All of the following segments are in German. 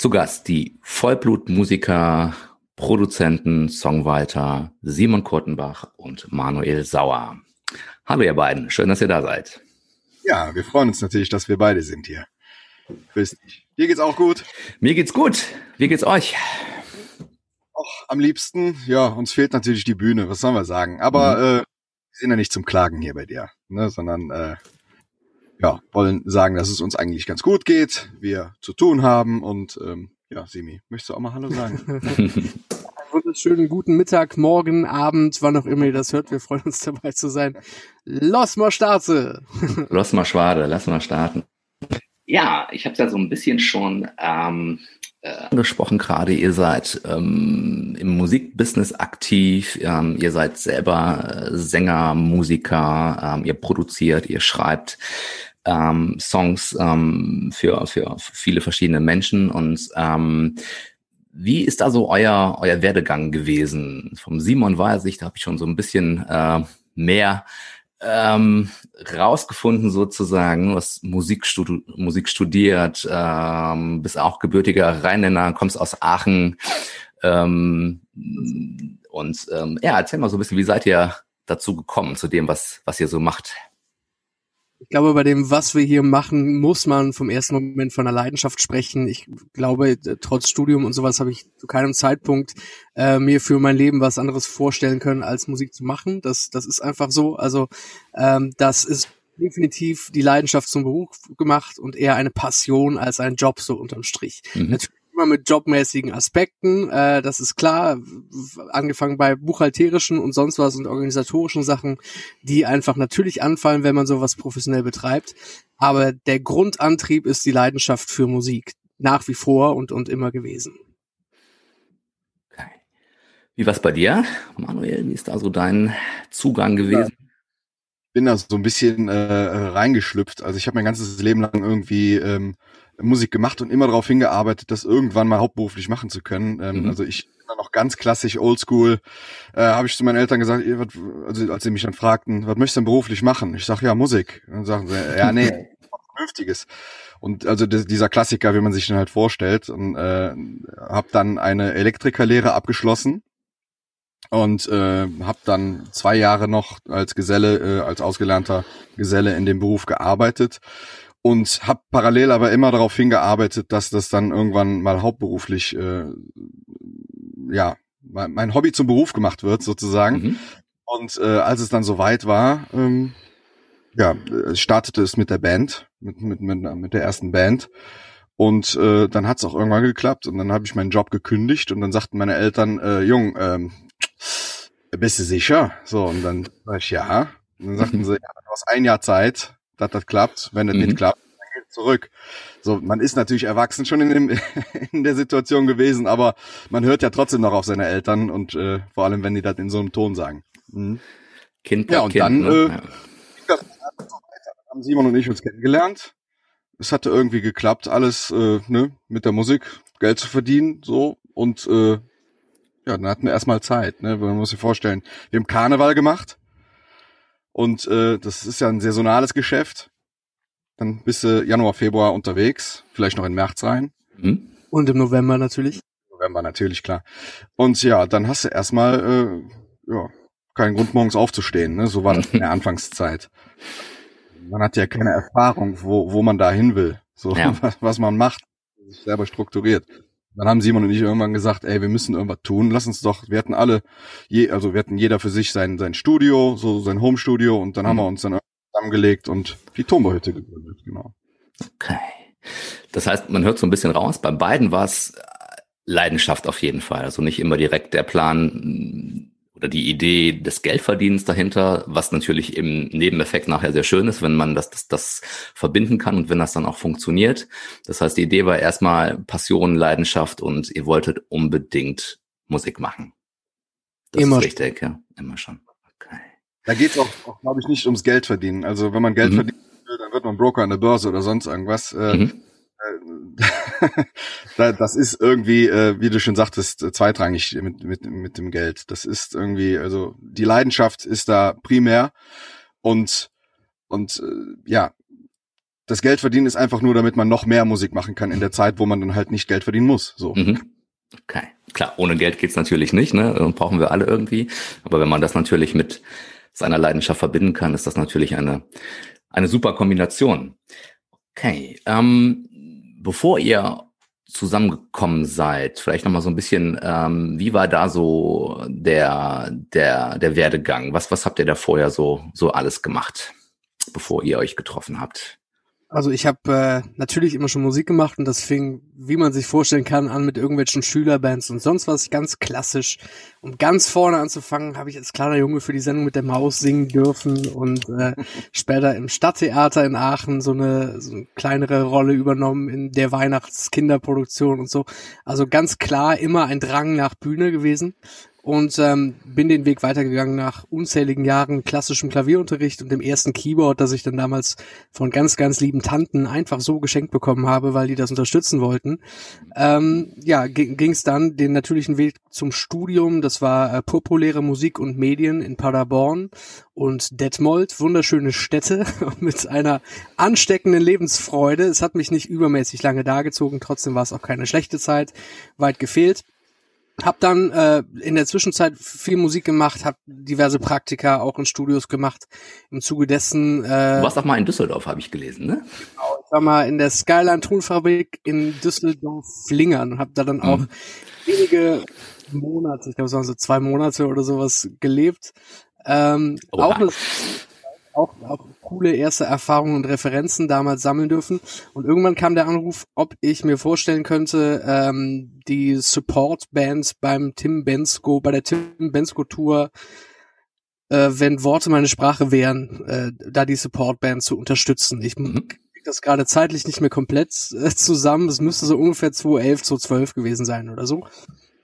zu Gast die Vollblutmusiker, Produzenten, Songwriter Simon Kurtenbach und Manuel Sauer. Hallo ihr beiden, schön, dass ihr da seid. Ja, wir freuen uns natürlich, dass wir beide sind hier. Grüß dich. Dir geht's auch gut? Mir geht's gut. Wie geht's euch? Och, am liebsten, ja, uns fehlt natürlich die Bühne, was sollen wir sagen. Aber mhm. äh, wir sind ja nicht zum Klagen hier bei dir, ne, sondern äh, ja, wollen sagen, dass es uns eigentlich ganz gut geht, wir zu tun haben und ähm, ja, Simi, möchtest du auch mal Hallo sagen? wunderschönen guten Mittag, Morgen, Abend, wann auch immer ihr das hört. Wir freuen uns dabei zu sein. Los mal starte. Los mal schwade, lass mal starten. Ja, ich habe es ja so ein bisschen schon ähm, äh, angesprochen gerade. Ihr seid ähm, im Musikbusiness aktiv. Ähm, ihr seid selber äh, Sänger, Musiker. Ähm, ihr produziert, ihr schreibt ähm, Songs ähm, für, für viele verschiedene Menschen. Und ähm, wie ist da so euer, euer Werdegang gewesen? Vom Simon weiß ich, da habe ich schon so ein bisschen äh, mehr ähm, rausgefunden sozusagen. Hast Musik, studi Musik studiert, ähm, bist auch gebürtiger Rheinländer, kommst aus Aachen. Ähm, und ähm, ja, erzähl mal so ein bisschen, wie seid ihr dazu gekommen, zu dem, was, was ihr so macht? Ich glaube, bei dem, was wir hier machen, muss man vom ersten Moment von einer Leidenschaft sprechen. Ich glaube, trotz Studium und sowas habe ich zu keinem Zeitpunkt äh, mir für mein Leben was anderes vorstellen können, als Musik zu machen. Das, das ist einfach so. Also ähm, das ist definitiv die Leidenschaft zum Beruf gemacht und eher eine Passion als ein Job so unterm Strich. Mhm. Natürlich immer mit jobmäßigen Aspekten, äh, das ist klar, angefangen bei buchhalterischen und sonst was und organisatorischen Sachen, die einfach natürlich anfallen, wenn man sowas professionell betreibt. Aber der Grundantrieb ist die Leidenschaft für Musik, nach wie vor und, und immer gewesen. Okay. Wie war's bei dir, Manuel? Wie ist da so dein Zugang gewesen? Ja bin da so ein bisschen äh, reingeschlüpft. Also ich habe mein ganzes Leben lang irgendwie ähm, Musik gemacht und immer darauf hingearbeitet, das irgendwann mal hauptberuflich machen zu können. Ähm, mhm. Also ich bin noch ganz klassisch Oldschool. Äh, habe ich zu meinen Eltern gesagt, also als sie mich dann fragten, was möchtest du denn beruflich machen? Ich sage ja Musik. Und dann sagen sie, ja nee, was Vernünftiges. Und also dieser Klassiker, wie man sich den halt vorstellt. Und äh, habe dann eine Elektrikerlehre abgeschlossen und äh, habe dann zwei Jahre noch als Geselle, äh, als ausgelernter Geselle in dem Beruf gearbeitet und habe parallel aber immer darauf hingearbeitet, dass das dann irgendwann mal hauptberuflich, äh, ja, mein Hobby zum Beruf gemacht wird sozusagen. Mhm. Und äh, als es dann soweit war, ähm, ja, startete es mit der Band, mit, mit, mit, mit der ersten Band. Und äh, dann hat es auch irgendwann geklappt und dann habe ich meinen Job gekündigt und dann sagten meine Eltern, äh, Jung, ähm, bist du sicher? So, und dann sag ich, ja. Und dann sagten sie, ja, du hast ein Jahr Zeit, dass das klappt. Wenn das mhm. nicht klappt, dann geht zurück. So, man ist natürlich erwachsen schon in, dem, in der Situation gewesen, aber man hört ja trotzdem noch auf seine Eltern und äh, vor allem, wenn die das in so einem Ton sagen. Mhm. Kind ja, und kind, dann ne? äh, ja. das haben Simon und ich uns kennengelernt. Es hatte irgendwie geklappt, alles äh, ne, mit der Musik Geld zu verdienen, so und äh, ja, dann hatten wir erstmal Zeit. Ne? Man muss sich vorstellen, wir haben Karneval gemacht und äh, das ist ja ein saisonales Geschäft. Dann bist du Januar, Februar unterwegs, vielleicht noch in März rein. Mhm. Und im November natürlich. November natürlich, klar. Und ja, dann hast du erstmal äh, ja, keinen Grund, morgens aufzustehen. Ne? So war das in der Anfangszeit. Man hat ja keine Erfahrung, wo, wo man da hin will. So, ja. was, was man macht, sich selber strukturiert. Dann haben Simon und ich irgendwann gesagt, ey, wir müssen irgendwas tun. Lass uns doch, wir hatten alle, je, also wir hatten jeder für sich sein, sein Studio, so sein Homestudio und dann mhm. haben wir uns dann zusammengelegt und die Turmbehütte gegründet, genau. Okay. Das heißt, man hört so ein bisschen raus, bei beiden war es Leidenschaft auf jeden Fall. Also nicht immer direkt der Plan, oder die Idee des Geldverdienens dahinter, was natürlich im Nebeneffekt nachher sehr schön ist, wenn man das, das, das verbinden kann und wenn das dann auch funktioniert. Das heißt, die Idee war erstmal Passion, Leidenschaft und ihr wolltet unbedingt Musik machen. Das immer ist richtig, ja, immer schon. Okay. Da geht es auch, auch glaube ich, nicht ums Geld verdienen. Also wenn man Geld mhm. verdient, dann wird man Broker an der Börse oder sonst irgendwas. Äh, mhm. das ist irgendwie, äh, wie du schon sagtest, zweitrangig mit, mit, mit dem Geld. Das ist irgendwie, also die Leidenschaft ist da primär und, und äh, ja, das Geld verdienen ist einfach nur, damit man noch mehr Musik machen kann in der Zeit, wo man dann halt nicht Geld verdienen muss. So. Mhm. Okay. Klar, ohne Geld geht's natürlich nicht, ne? Brauchen wir alle irgendwie. Aber wenn man das natürlich mit seiner Leidenschaft verbinden kann, ist das natürlich eine, eine super Kombination. Okay. Ähm, bevor ihr zusammengekommen seid, vielleicht nochmal so ein bisschen, ähm, wie war da so der, der, der Werdegang? Was, was habt ihr da vorher so, so alles gemacht, bevor ihr euch getroffen habt? Also ich habe äh, natürlich immer schon Musik gemacht und das fing, wie man sich vorstellen kann, an mit irgendwelchen Schülerbands und sonst was ganz klassisch. Um ganz vorne anzufangen, habe ich als kleiner Junge für die Sendung mit der Maus singen dürfen und äh, später im Stadttheater in Aachen so eine, so eine kleinere Rolle übernommen in der Weihnachtskinderproduktion und so. Also ganz klar immer ein Drang nach Bühne gewesen und ähm, bin den Weg weitergegangen nach unzähligen Jahren klassischem Klavierunterricht und dem ersten Keyboard, das ich dann damals von ganz, ganz lieben Tanten einfach so geschenkt bekommen habe, weil die das unterstützen wollten. Ähm, ja, ging es dann den natürlichen Weg zum Studium. Das war äh, populäre Musik und Medien in Paderborn und Detmold, wunderschöne Städte mit einer ansteckenden Lebensfreude. Es hat mich nicht übermäßig lange dargezogen, trotzdem war es auch keine schlechte Zeit, weit gefehlt. Hab dann äh, in der Zwischenzeit viel Musik gemacht, hab diverse Praktika auch in Studios gemacht. Im Zuge dessen. Äh, du warst auch mal in Düsseldorf, habe ich gelesen, ne? Genau, ich war mal in der Skyline Tonfabrik in Düsseldorf-Flingern und habe da dann mhm. auch wenige Monate, ich glaube es waren so zwei Monate oder sowas gelebt. Ähm, auch eine auch, auch coole erste Erfahrungen und Referenzen damals sammeln dürfen. Und irgendwann kam der Anruf, ob ich mir vorstellen könnte, ähm, die Support-Bands beim Tim Bensko, bei der Tim Bensko Tour, äh, wenn Worte meine Sprache wären, äh, da die Support-Band zu unterstützen. Ich mhm. krieg das gerade zeitlich nicht mehr komplett äh, zusammen. Es müsste so ungefähr 2011, 2012 gewesen sein oder so.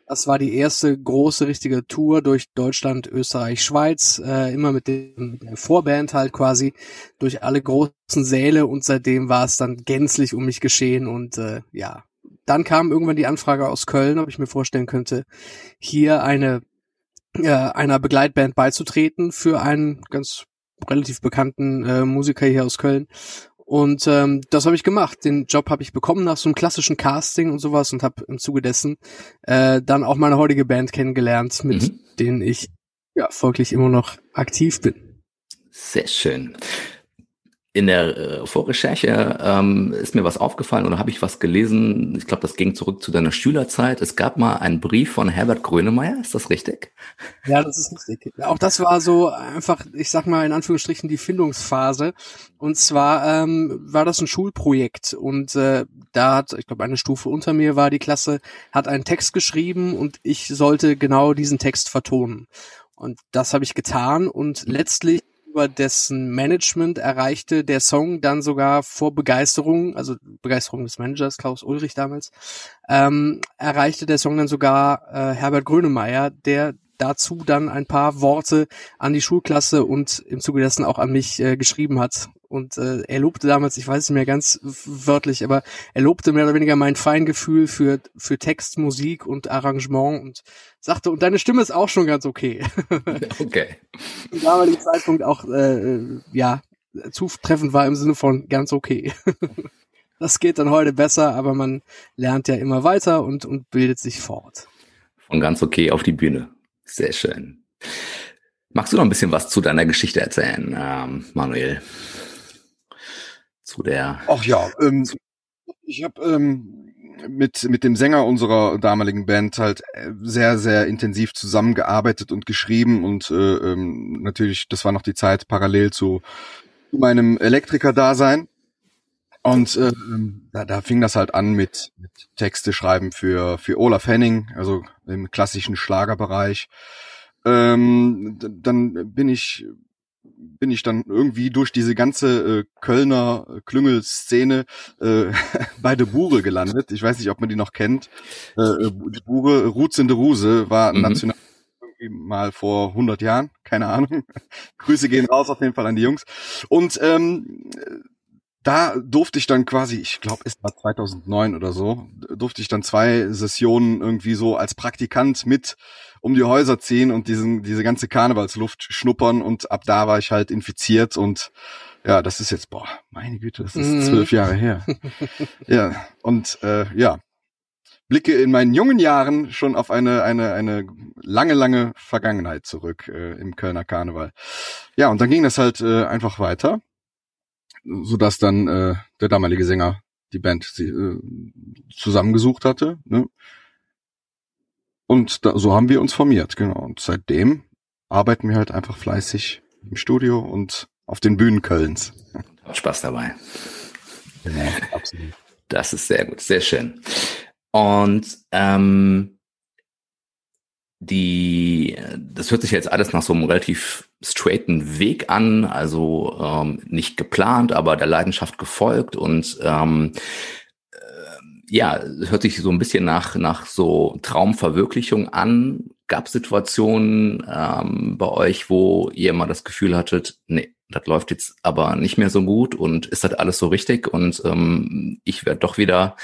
Das war die erste große richtige Tour durch Deutschland, Österreich, Schweiz, äh, immer mit, dem, mit der Vorband halt quasi durch alle großen Säle und seitdem war es dann gänzlich um mich geschehen und äh, ja, dann kam irgendwann die Anfrage aus Köln, ob ich mir vorstellen könnte, hier eine äh, einer Begleitband beizutreten für einen ganz relativ bekannten äh, Musiker hier aus Köln und ähm, das habe ich gemacht. Den Job habe ich bekommen nach so einem klassischen Casting und sowas und habe im Zuge dessen äh, dann auch meine heutige Band kennengelernt, mit mhm. denen ich ja folglich immer noch aktiv bin. Sehr schön in der äh, Vorrecherche ähm, ist mir was aufgefallen oder habe ich was gelesen. Ich glaube, das ging zurück zu deiner Schülerzeit. Es gab mal einen Brief von Herbert Grönemeyer. Ist das richtig? Ja, das ist richtig. Auch das war so einfach, ich sag mal in Anführungsstrichen die Findungsphase. Und zwar ähm, war das ein Schulprojekt und äh, da hat, ich glaube, eine Stufe unter mir war die Klasse, hat einen Text geschrieben und ich sollte genau diesen Text vertonen. Und das habe ich getan und letztlich über dessen Management erreichte der Song dann sogar vor Begeisterung, also Begeisterung des Managers Klaus Ulrich damals, ähm, erreichte der Song dann sogar äh, Herbert Grönemeyer, der dazu dann ein paar Worte an die Schulklasse und im Zuge dessen auch an mich äh, geschrieben hat. Und äh, er lobte damals, ich weiß es nicht mehr ganz wörtlich, aber er lobte mehr oder weniger mein Feingefühl für, für Text, Musik und Arrangement und sagte, und deine Stimme ist auch schon ganz okay. Okay. Zum damaligen Zeitpunkt auch, äh, ja, zutreffend war im Sinne von ganz okay. das geht dann heute besser, aber man lernt ja immer weiter und, und bildet sich fort. Von ganz okay auf die Bühne. Sehr schön. Magst du noch ein bisschen was zu deiner Geschichte erzählen, ähm, Manuel? Zu der. Ach ja, ähm, ich habe ähm, mit mit dem Sänger unserer damaligen Band halt äh, sehr sehr intensiv zusammengearbeitet und geschrieben und äh, ähm, natürlich, das war noch die Zeit parallel zu meinem Elektriker-Dasein. Und äh, ähm, da, da fing das halt an mit, mit Texte schreiben für, für Olaf Henning, also im klassischen Schlagerbereich. ähm, dann bin ich bin ich dann irgendwie durch diese ganze äh, Kölner Klüngelszene äh, bei der Bure gelandet. Ich weiß nicht, ob man die noch kennt. Äh, äh die Bure, Roots in der Ruse, war mhm. national mal vor 100 Jahren, keine Ahnung. Grüße gehen raus auf jeden Fall an die Jungs. Und ähm, da durfte ich dann quasi, ich glaube, es war 2009 oder so, durfte ich dann zwei Sessionen irgendwie so als Praktikant mit um die Häuser ziehen und diesen, diese ganze Karnevalsluft schnuppern und ab da war ich halt infiziert und ja, das ist jetzt, boah, meine Güte, das ist mhm. zwölf Jahre her. ja, und äh, ja, blicke in meinen jungen Jahren schon auf eine, eine, eine lange, lange Vergangenheit zurück äh, im Kölner Karneval. Ja, und dann ging das halt äh, einfach weiter so dass dann äh, der damalige Sänger die Band sie, äh, zusammengesucht hatte. Ne? Und da, so haben wir uns formiert, genau. Und seitdem arbeiten wir halt einfach fleißig im Studio und auf den Bühnen Kölns. Hat Spaß dabei. Genau, absolut. Das ist sehr gut, sehr schön. Und ähm, die, das hört sich jetzt alles nach so einem relativ straighten Weg an, also ähm, nicht geplant, aber der Leidenschaft gefolgt und ähm, äh, ja, hört sich so ein bisschen nach nach so Traumverwirklichung an. Gab Situationen ähm, bei euch, wo ihr mal das Gefühl hattet, nee, das läuft jetzt aber nicht mehr so gut und ist das alles so richtig und ähm, ich werde doch wieder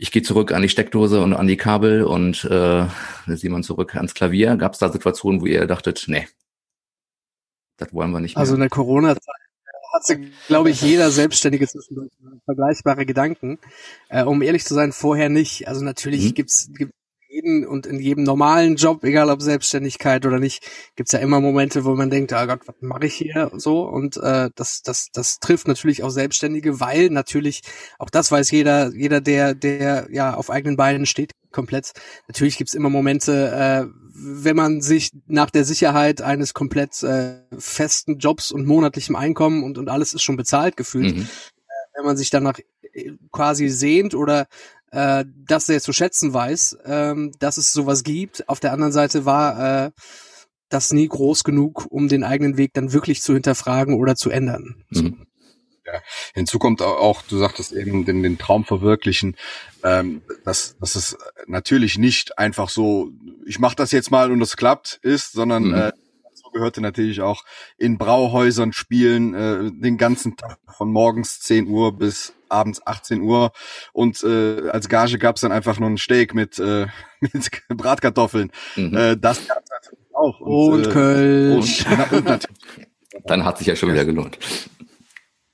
ich gehe zurück an die Steckdose und an die Kabel und äh, sieht man zurück ans Klavier. Gab es da Situationen, wo ihr dachtet, nee, das wollen wir nicht also mehr? Also in der Corona-Zeit hatte, glaube ich, jeder Selbstständige zwischendurch vergleichbare Gedanken. Äh, um ehrlich zu sein, vorher nicht. Also natürlich mhm. gibt's, gibt jeden und in jedem normalen Job, egal ob Selbstständigkeit oder nicht, gibt's ja immer Momente, wo man denkt, ah oh Gott, was mache ich hier so? Und äh, das, das, das trifft natürlich auch Selbstständige, weil natürlich, auch das weiß jeder, jeder, der, der ja auf eigenen Beinen steht, komplett. Natürlich gibt's immer Momente, äh, wenn man sich nach der Sicherheit eines komplett äh, festen Jobs und monatlichem Einkommen und, und alles ist schon bezahlt gefühlt, mhm. äh, wenn man sich danach äh, quasi sehnt oder äh, dass er zu schätzen weiß, ähm, dass es sowas gibt. Auf der anderen Seite war äh, das nie groß genug, um den eigenen Weg dann wirklich zu hinterfragen oder zu ändern. Mhm. Ja. Hinzu kommt auch, du sagtest eben, den, den Traum verwirklichen, ähm, dass, dass es natürlich nicht einfach so, ich mache das jetzt mal und es klappt ist, sondern mhm. äh, dazu gehörte natürlich auch in Brauhäusern spielen, äh, den ganzen Tag von morgens 10 Uhr bis abends 18 Uhr und äh, als Gage gab's dann einfach nur ein Steak mit, äh, mit Bratkartoffeln. Mhm. Äh, das gab's natürlich auch. Und, und äh, Kölsch. Und, und natürlich. Dann hat sich ja schon wieder gelohnt.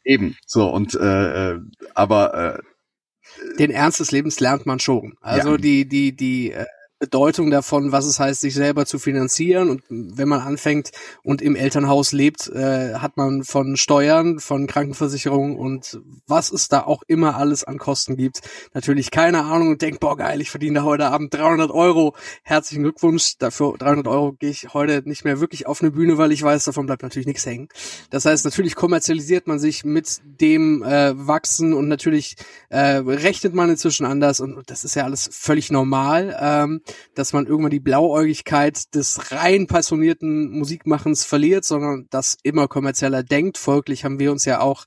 Eben, so und äh, äh aber äh, den Ernst des Lebens lernt man schon. Also ja. die die die äh, Bedeutung davon, was es heißt, sich selber zu finanzieren. Und wenn man anfängt und im Elternhaus lebt, äh, hat man von Steuern, von Krankenversicherung und was es da auch immer alles an Kosten gibt, natürlich keine Ahnung und denkt, boah geil, ich verdiene da heute Abend 300 Euro. Herzlichen Glückwunsch. Dafür 300 Euro gehe ich heute nicht mehr wirklich auf eine Bühne, weil ich weiß, davon bleibt natürlich nichts hängen. Das heißt, natürlich kommerzialisiert man sich mit dem äh, Wachsen und natürlich äh, rechnet man inzwischen anders und das ist ja alles völlig normal. Ähm, dass man irgendwann die Blauäugigkeit des rein passionierten Musikmachens verliert, sondern das immer kommerzieller denkt. Folglich haben wir uns ja auch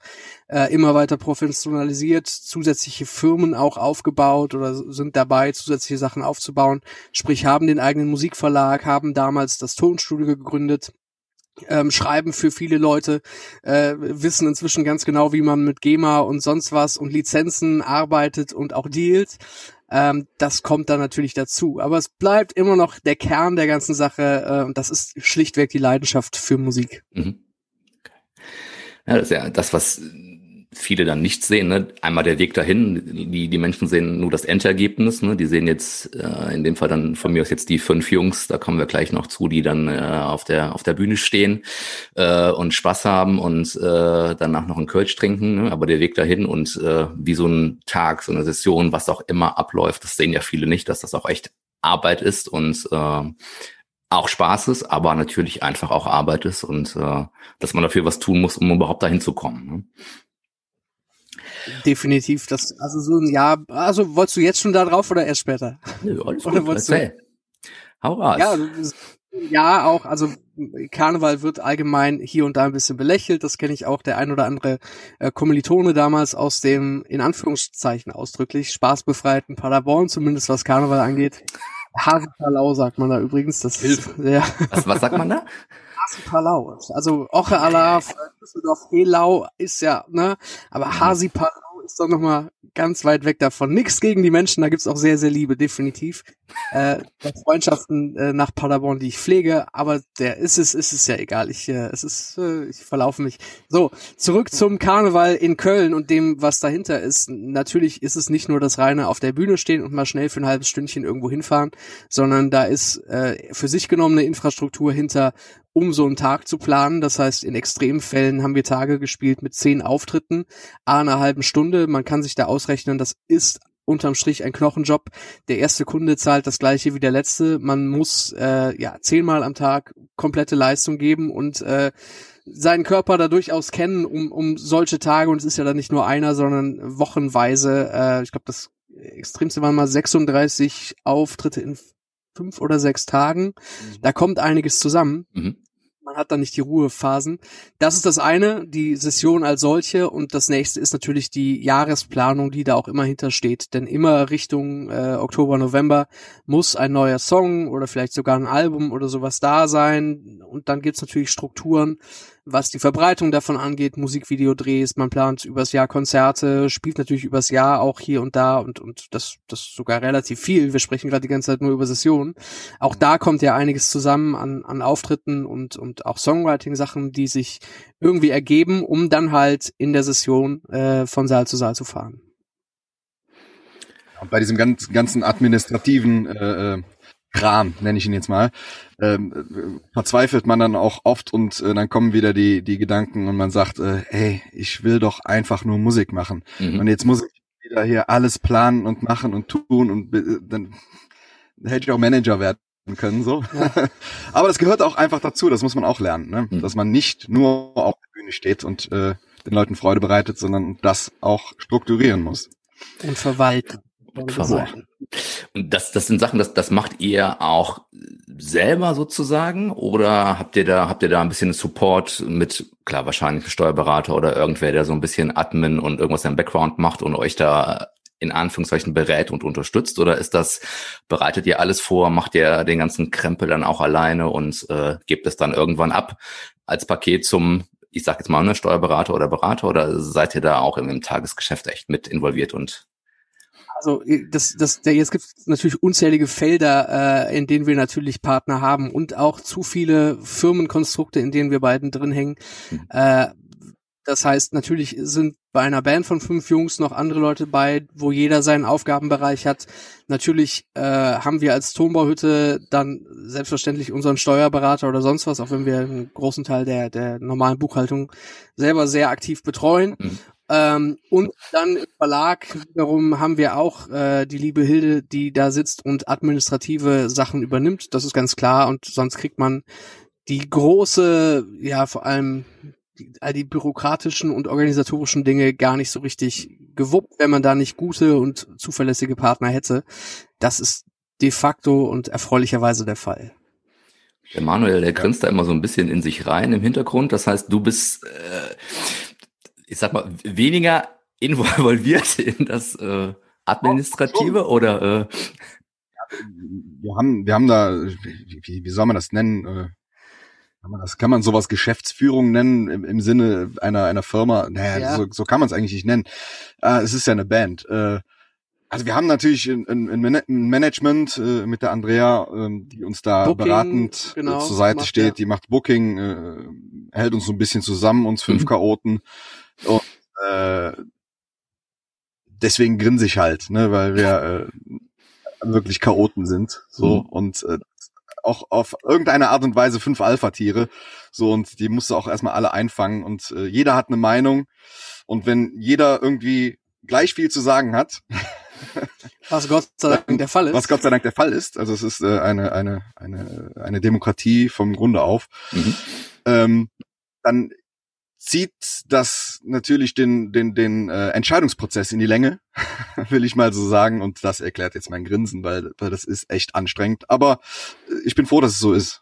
äh, immer weiter professionalisiert, zusätzliche Firmen auch aufgebaut oder sind dabei, zusätzliche Sachen aufzubauen. Sprich, haben den eigenen Musikverlag, haben damals das Tonstudio gegründet, ähm, schreiben für viele Leute, äh, wissen inzwischen ganz genau, wie man mit GEMA und sonst was und Lizenzen arbeitet und auch dealt. Ähm, das kommt dann natürlich dazu. Aber es bleibt immer noch der Kern der ganzen Sache äh, und das ist schlichtweg die Leidenschaft für Musik. Mhm. Ja, das ist ja das, was viele dann nicht sehen. Ne? Einmal der Weg dahin, die, die Menschen sehen nur das Endergebnis. Ne? Die sehen jetzt äh, in dem Fall dann von mir aus jetzt die fünf Jungs, da kommen wir gleich noch zu, die dann äh, auf der auf der Bühne stehen äh, und Spaß haben und äh, danach noch einen Kölsch trinken. Ne? Aber der Weg dahin und äh, wie so ein Tag, so eine Session, was auch immer abläuft, das sehen ja viele nicht, dass das auch echt Arbeit ist und äh, auch Spaß ist, aber natürlich einfach auch Arbeit ist und äh, dass man dafür was tun muss, um überhaupt dahin zu kommen. Ne? Definitiv, das, also so ein Jahr, also wolltest du jetzt schon da drauf oder erst später? Nö, alles oder gut, du, Hau raus. Ja, Ja, auch, also Karneval wird allgemein hier und da ein bisschen belächelt. Das kenne ich auch der ein oder andere äh, Kommilitone damals aus dem, in Anführungszeichen ausdrücklich, spaßbefreiten Paderborn, zumindest was Karneval angeht. Hasenpalau sagt man da übrigens. Das Hilfe. Ja. Was, was sagt man da? Hasenpalau. Also Oche Allah, Düsseldorf Helau ist ja, ne? Aber. Hasipalau ist doch nochmal ganz weit weg davon. Nix gegen die Menschen, da gibt's auch sehr, sehr Liebe, definitiv. Äh, Freundschaften äh, nach Paderborn, die ich pflege, aber der ist es, ist es ja egal. Ich, äh, es ist, äh, ich verlaufe mich. So, zurück zum Karneval in Köln und dem, was dahinter ist. Natürlich ist es nicht nur das reine auf der Bühne stehen und mal schnell für ein halbes Stündchen irgendwo hinfahren, sondern da ist äh, für sich genommene Infrastruktur hinter, um so einen Tag zu planen. Das heißt, in Extremfällen haben wir Tage gespielt mit zehn Auftritten, a einer halben Stunde. Man kann sich da ausrechnen, das ist unterm Strich ein Knochenjob. Der erste Kunde zahlt das gleiche wie der letzte. Man muss äh, ja zehnmal am Tag komplette Leistung geben und äh, seinen Körper da durchaus kennen, um, um solche Tage, und es ist ja dann nicht nur einer, sondern wochenweise, äh, ich glaube, das Extremste waren mal 36 Auftritte in fünf oder sechs Tagen. Mhm. Da kommt einiges zusammen. Mhm man hat dann nicht die Ruhephasen. Das ist das eine, die Session als solche und das nächste ist natürlich die Jahresplanung, die da auch immer hintersteht. Denn immer Richtung äh, Oktober, November muss ein neuer Song oder vielleicht sogar ein Album oder sowas da sein. Und dann gibt's natürlich Strukturen, was die Verbreitung davon angeht, Musikvideodrehs, man plant übers Jahr Konzerte, spielt natürlich übers Jahr auch hier und da und, und das, das sogar relativ viel. Wir sprechen gerade die ganze Zeit nur über Sessionen. Auch da kommt ja einiges zusammen an, an Auftritten und, und auch Songwriting-Sachen, die sich irgendwie ergeben, um dann halt in der Session äh, von Saal zu Saal zu fahren. Bei diesem ganz, ganzen administrativen äh, äh Kram, nenne ich ihn jetzt mal, ähm, verzweifelt man dann auch oft und äh, dann kommen wieder die, die Gedanken und man sagt, äh, hey, ich will doch einfach nur Musik machen. Mhm. Und jetzt muss ich wieder hier alles planen und machen und tun und äh, dann hätte ich auch Manager werden können, so. Ja. Aber das gehört auch einfach dazu, das muss man auch lernen, ne? Mhm. dass man nicht nur auf der Bühne steht und äh, den Leuten Freude bereitet, sondern das auch strukturieren muss. Und verwalten. Verwalten. Und das, das sind Sachen, das, das macht ihr auch selber sozusagen? Oder habt ihr da, habt ihr da ein bisschen Support mit, klar, wahrscheinlich Steuerberater oder irgendwer, der so ein bisschen Admin und irgendwas im Background macht und euch da in Anführungszeichen berät und unterstützt? Oder ist das, bereitet ihr alles vor, macht ihr den ganzen Krempel dann auch alleine und äh, gebt es dann irgendwann ab als Paket zum, ich sag jetzt mal, ne, Steuerberater oder Berater oder seid ihr da auch im, im Tagesgeschäft echt mit involviert und also das, das, der, jetzt gibt es natürlich unzählige Felder, äh, in denen wir natürlich Partner haben und auch zu viele Firmenkonstrukte, in denen wir beiden drin hängen. Mhm. Äh, das heißt, natürlich sind bei einer Band von fünf Jungs noch andere Leute bei, wo jeder seinen Aufgabenbereich hat. Natürlich äh, haben wir als Tonbauhütte dann selbstverständlich unseren Steuerberater oder sonst was, auch wenn wir einen großen Teil der, der normalen Buchhaltung selber sehr aktiv betreuen. Mhm. Ähm, und dann im Verlag wiederum haben wir auch äh, die liebe Hilde, die da sitzt und administrative Sachen übernimmt. Das ist ganz klar. Und sonst kriegt man die große, ja vor allem die, all die bürokratischen und organisatorischen Dinge gar nicht so richtig gewuppt, wenn man da nicht gute und zuverlässige Partner hätte. Das ist de facto und erfreulicherweise der Fall. Der Manuel, der grinst da immer so ein bisschen in sich rein im Hintergrund. Das heißt, du bist äh, ich sag mal, weniger involviert in das äh, Administrative oh, oder äh, wir haben, wir haben da, wie, wie soll man das nennen? Äh, kann man das, kann man sowas Geschäftsführung nennen im, im Sinne einer, einer Firma? Naja, ja. so, so kann man es eigentlich nicht nennen. Äh, es ist ja eine Band. Äh, also wir haben natürlich ein, ein, Management äh, mit der Andrea, äh, die uns da Booking, beratend äh, genau, zur Seite steht, ja. die macht Booking, äh, hält uns so ein bisschen zusammen, uns fünf mhm. Chaoten. Und äh, deswegen grinse ich halt, ne, weil wir äh, wirklich Chaoten sind. So mhm. und äh, auch auf irgendeine Art und Weise fünf Alpha-Tiere. So, und die musst du auch erstmal alle einfangen. Und äh, jeder hat eine Meinung. Und wenn jeder irgendwie gleich viel zu sagen hat, was Gott sei Dank der Fall ist. Was Gott sei Dank der Fall ist. Also es ist äh, eine, eine, eine, eine Demokratie vom Grunde auf. Mhm. Ähm, dann zieht das natürlich den, den, den äh, Entscheidungsprozess in die Länge, will ich mal so sagen. Und das erklärt jetzt mein Grinsen, weil, weil das ist echt anstrengend. Aber ich bin froh, dass es so ist.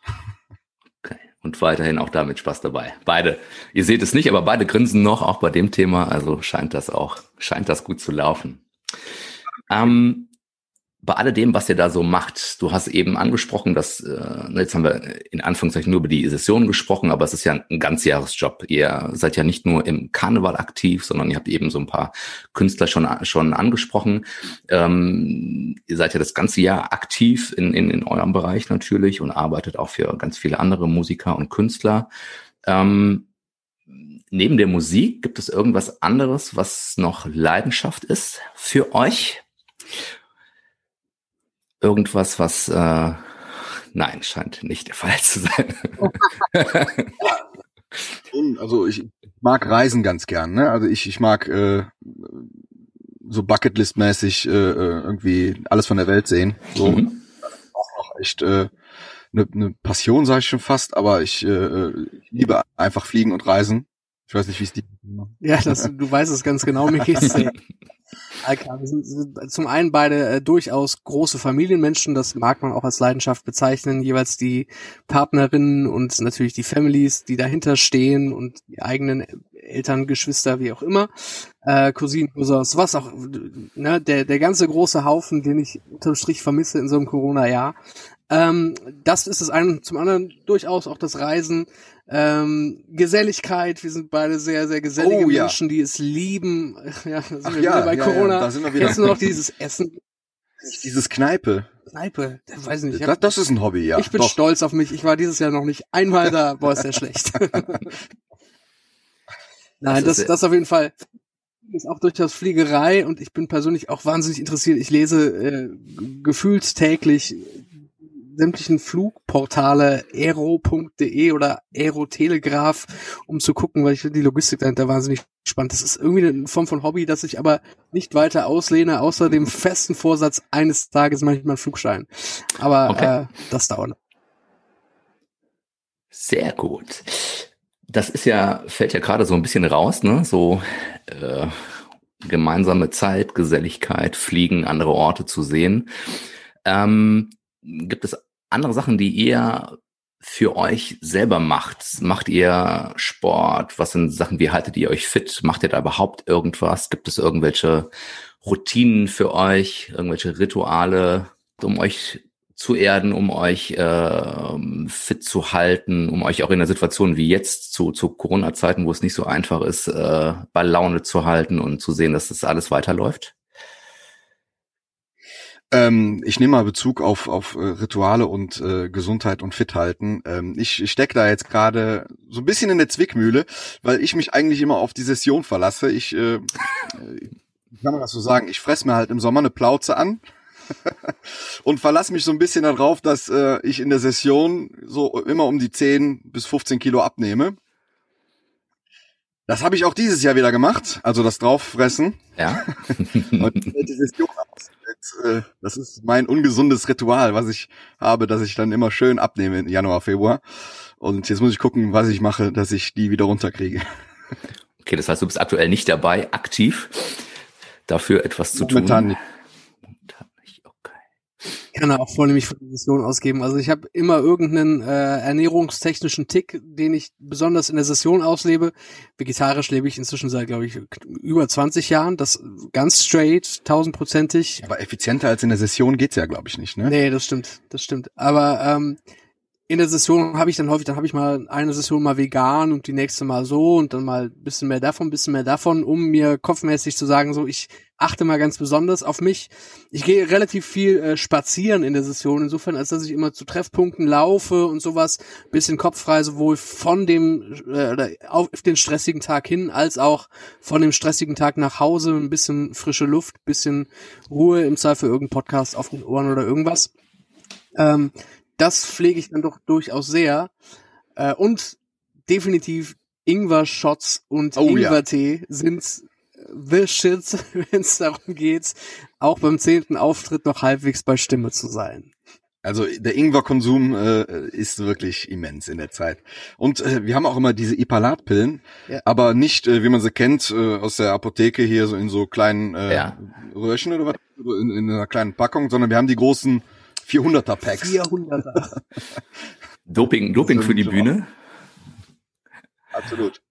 Okay. Und weiterhin auch damit Spaß dabei. Beide. Ihr seht es nicht, aber beide grinsen noch, auch bei dem Thema. Also scheint das auch, scheint das gut zu laufen. Ähm, bei alledem, was ihr da so macht, du hast eben angesprochen, dass, äh, ne, jetzt haben wir in Anführungszeichen nur über die Session gesprochen, aber es ist ja ein ganzjahresjob. Ihr seid ja nicht nur im Karneval aktiv, sondern ihr habt eben so ein paar Künstler schon, schon angesprochen. Ähm, ihr seid ja das ganze Jahr aktiv in, in, in eurem Bereich natürlich und arbeitet auch für ganz viele andere Musiker und Künstler. Ähm, neben der Musik gibt es irgendwas anderes, was noch Leidenschaft ist für euch? Irgendwas, was äh, nein, scheint nicht der Fall zu sein. also ich mag Reisen ganz gern, ne? Also ich, ich mag äh, so Bucketlist-mäßig äh, äh, irgendwie alles von der Welt sehen. So mhm. auch noch echt äh, eine, eine Passion, sage ich schon fast, aber ich, äh, ich liebe einfach fliegen und reisen. Ich weiß nicht, wie es die. Ja, das, du weißt es ganz genau, Michi. klar, wir sind, zum einen beide äh, durchaus große Familienmenschen, das mag man auch als Leidenschaft bezeichnen, jeweils die Partnerinnen und natürlich die Families, die dahinter stehen und die eigenen Eltern, Geschwister, wie auch immer, äh, Cousinen, Cousins, was auch, ne, der, der ganze große Haufen, den ich unterm Strich vermisse in so einem Corona-Jahr. Ähm, das ist das eine. Zum anderen durchaus auch das Reisen, ähm, Geselligkeit. Wir sind beide sehr, sehr gesellige oh, Menschen, die es lieben. Ja, da sind Ach, wir ja, wieder bei ja, Corona. Ja, da sind wir wieder. Jetzt nur noch dieses Essen. Dieses Kneipe. Kneipe, weiß nicht. Das, das, ist ein Hobby, ja. Ich bin Doch. stolz auf mich. Ich war dieses Jahr noch nicht einmal da. Boah, ist ja schlecht. Nein, das, das, das auf jeden Fall ist auch durchaus Fliegerei und ich bin persönlich auch wahnsinnig interessiert. Ich lese äh, gefühlt täglich sämtlichen Flugportale aero.de oder Aerotelegraph, um zu gucken, weil ich finde die Logistik dahinter wahnsinnig spannend. Das ist irgendwie eine Form von Hobby, das ich aber nicht weiter auslehne, außer dem festen Vorsatz, eines Tages mache ich mal einen Flugschein. Aber okay. äh, das dauert. Sehr gut. Das ist ja, fällt ja gerade so ein bisschen raus, ne? So äh, gemeinsame Zeit, Geselligkeit, Fliegen, andere Orte zu sehen. Ähm, gibt es andere Sachen, die ihr für euch selber macht? Macht ihr Sport? Was sind Sachen, wie haltet ihr euch fit? Macht ihr da überhaupt irgendwas? Gibt es irgendwelche Routinen für euch, irgendwelche Rituale, um euch zu erden, um euch äh, fit zu halten, um euch auch in der Situation wie jetzt zu, zu Corona-Zeiten, wo es nicht so einfach ist, äh, bei Laune zu halten und zu sehen, dass das alles weiterläuft? Ähm, ich nehme mal Bezug auf, auf äh, Rituale und äh, Gesundheit und Fithalten. Ähm, ich ich stecke da jetzt gerade so ein bisschen in der Zwickmühle, weil ich mich eigentlich immer auf die Session verlasse. Ich, äh, wie kann man das so sagen, ich fress mir halt im Sommer eine Plauze an und verlasse mich so ein bisschen darauf, dass äh, ich in der Session so immer um die 10 bis 15 Kilo abnehme. Das habe ich auch dieses Jahr wieder gemacht, also das Drauffressen. Ja. und die Session äh, das ist mein ungesundes Ritual, was ich habe, dass ich dann immer schön abnehme im Januar, Februar. Und jetzt muss ich gucken, was ich mache, dass ich die wieder runterkriege. Okay, das heißt, du bist aktuell nicht dabei, aktiv dafür etwas zu Momentan tun. Nicht kann er auch voll nämlich von der Session ausgeben. Also ich habe immer irgendeinen äh, ernährungstechnischen Tick, den ich besonders in der Session auslebe. Vegetarisch lebe ich inzwischen seit, glaube ich, über 20 Jahren. Das ganz straight, tausendprozentig. Aber effizienter als in der Session geht's ja, glaube ich, nicht, ne? Nee, das stimmt, das stimmt. Aber ähm, in der Session habe ich dann häufig, dann habe ich mal eine Session mal vegan und die nächste mal so und dann mal bisschen mehr davon, bisschen mehr davon, um mir kopfmäßig zu sagen, so ich achte mal ganz besonders auf mich. Ich gehe relativ viel äh, spazieren in der Session, insofern als dass ich immer zu Treffpunkten laufe und sowas, bisschen kopffrei sowohl von dem äh, auf den stressigen Tag hin als auch von dem stressigen Tag nach Hause, ein bisschen frische Luft, bisschen Ruhe, im Zweifel irgendein Podcast auf den Ohren oder irgendwas. Ähm, das pflege ich dann doch durchaus sehr. Äh, und definitiv Ingwer-Shots und oh, Ingwer-Tee ja. sind the shit, wenn es darum geht, auch beim zehnten Auftritt noch halbwegs bei Stimme zu sein. Also der Ingwerkonsum äh, ist wirklich immens in der Zeit. Und äh, wir haben auch immer diese Ipalatpillen, ja. aber nicht, äh, wie man sie kennt, äh, aus der Apotheke hier so in so kleinen äh, ja. Röhrchen oder was, in, in einer kleinen Packung, sondern wir haben die großen 400er Packs. 400er. Doping, Doping für die Bühne. Absolut.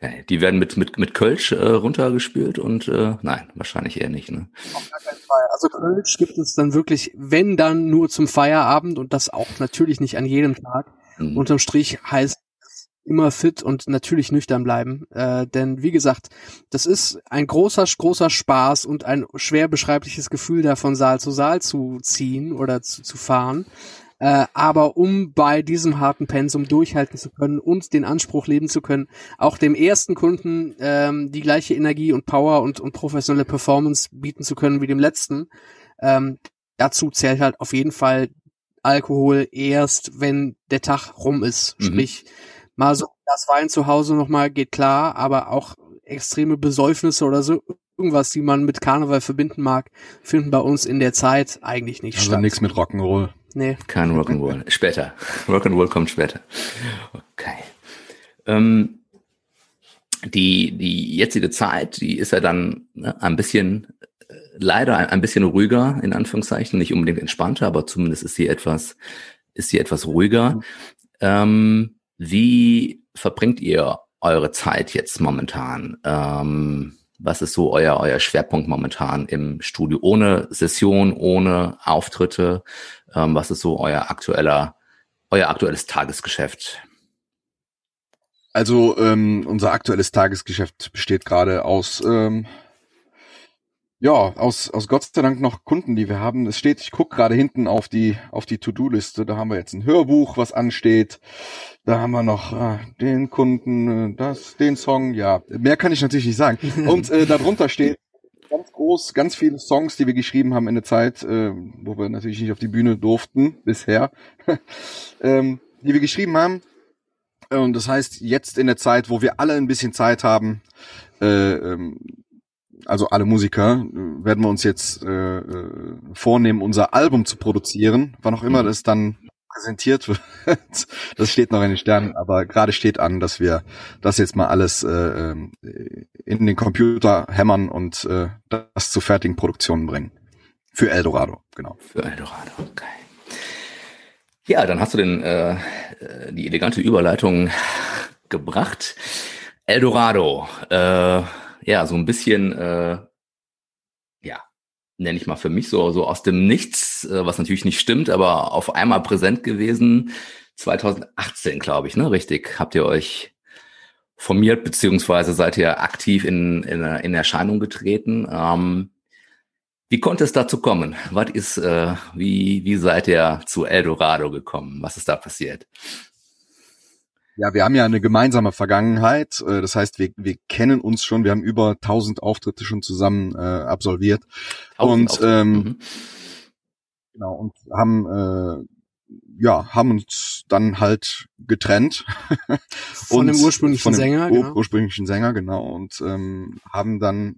Okay. Die werden mit, mit, mit Kölsch äh, runtergespült und äh, nein, wahrscheinlich eher nicht. Ne? Auf gar keinen Fall. Also Kölsch gibt es dann wirklich, wenn dann nur zum Feierabend und das auch natürlich nicht an jedem Tag. Mhm. Unterm Strich heißt immer fit und natürlich nüchtern bleiben. Äh, denn wie gesagt, das ist ein großer, großer Spaß und ein schwer beschreibliches Gefühl, da von Saal zu Saal zu ziehen oder zu, zu fahren. Äh, aber um bei diesem harten Pensum durchhalten zu können und den Anspruch leben zu können, auch dem ersten Kunden ähm, die gleiche Energie und Power und, und professionelle Performance bieten zu können wie dem letzten, ähm, dazu zählt halt auf jeden Fall Alkohol erst, wenn der Tag rum ist. Mhm. Sprich, mal so das Wein zu Hause nochmal geht klar, aber auch extreme Besäufnisse oder so irgendwas, die man mit Karneval verbinden mag, finden bei uns in der Zeit eigentlich nicht also statt. Also nichts mit Rock'n'Roll. Nee. Kein Rock'n'Roll. später. Rock'n'Roll kommt später. Okay. Ähm, die, die jetzige Zeit, die ist ja dann ne, ein bisschen, äh, leider ein, ein bisschen ruhiger, in Anführungszeichen, nicht unbedingt entspannter, aber zumindest ist sie etwas, ist sie etwas ruhiger. Ähm, wie verbringt ihr eure Zeit jetzt momentan? Ähm, was ist so euer, euer Schwerpunkt momentan im Studio? Ohne Session, ohne Auftritte? Ähm, was ist so euer aktueller, euer aktuelles Tagesgeschäft? Also ähm, unser aktuelles Tagesgeschäft besteht gerade aus ähm, ja, aus, aus Gott sei Dank noch Kunden, die wir haben. Es steht, ich gucke gerade hinten auf die, auf die To-Do-Liste. Da haben wir jetzt ein Hörbuch, was ansteht. Da haben wir noch äh, den Kunden, äh, das, den Song. Ja, mehr kann ich natürlich nicht sagen. Und äh, darunter steht ganz groß, ganz viele Songs, die wir geschrieben haben in der Zeit, äh, wo wir natürlich nicht auf die Bühne durften bisher, ähm, die wir geschrieben haben. Und das heißt, jetzt in der Zeit, wo wir alle ein bisschen Zeit haben, äh, ähm, also alle Musiker, werden wir uns jetzt äh, äh, vornehmen, unser Album zu produzieren, wann auch immer mhm. das dann präsentiert wird. das steht noch in den Sternen, aber gerade steht an, dass wir das jetzt mal alles äh, ähm, in den Computer hämmern und äh, das zu fertigen Produktionen bringen. Für Eldorado, genau. Für Eldorado, okay. Ja, dann hast du den, äh, äh die elegante Überleitung gebracht. Eldorado, äh, ja, so ein bisschen, äh, ja, nenne ich mal für mich so, so aus dem Nichts, äh, was natürlich nicht stimmt, aber auf einmal präsent gewesen. 2018, glaube ich, ne? Richtig. Habt ihr euch formiert, beziehungsweise seid ihr aktiv in, in, in Erscheinung getreten. Ähm, wie konnte es dazu kommen? Was ist, äh, wie, wie seid ihr zu Eldorado gekommen? Was ist da passiert? Ja, wir haben ja eine gemeinsame Vergangenheit. Äh, das heißt, wir, wir kennen uns schon. Wir haben über 1000 Auftritte schon zusammen äh, absolviert. Und ähm, mhm. genau und haben äh, ja haben uns dann halt getrennt von dem ursprünglichen von dem Sänger, ur genau. ursprünglichen Sänger genau und ähm, haben dann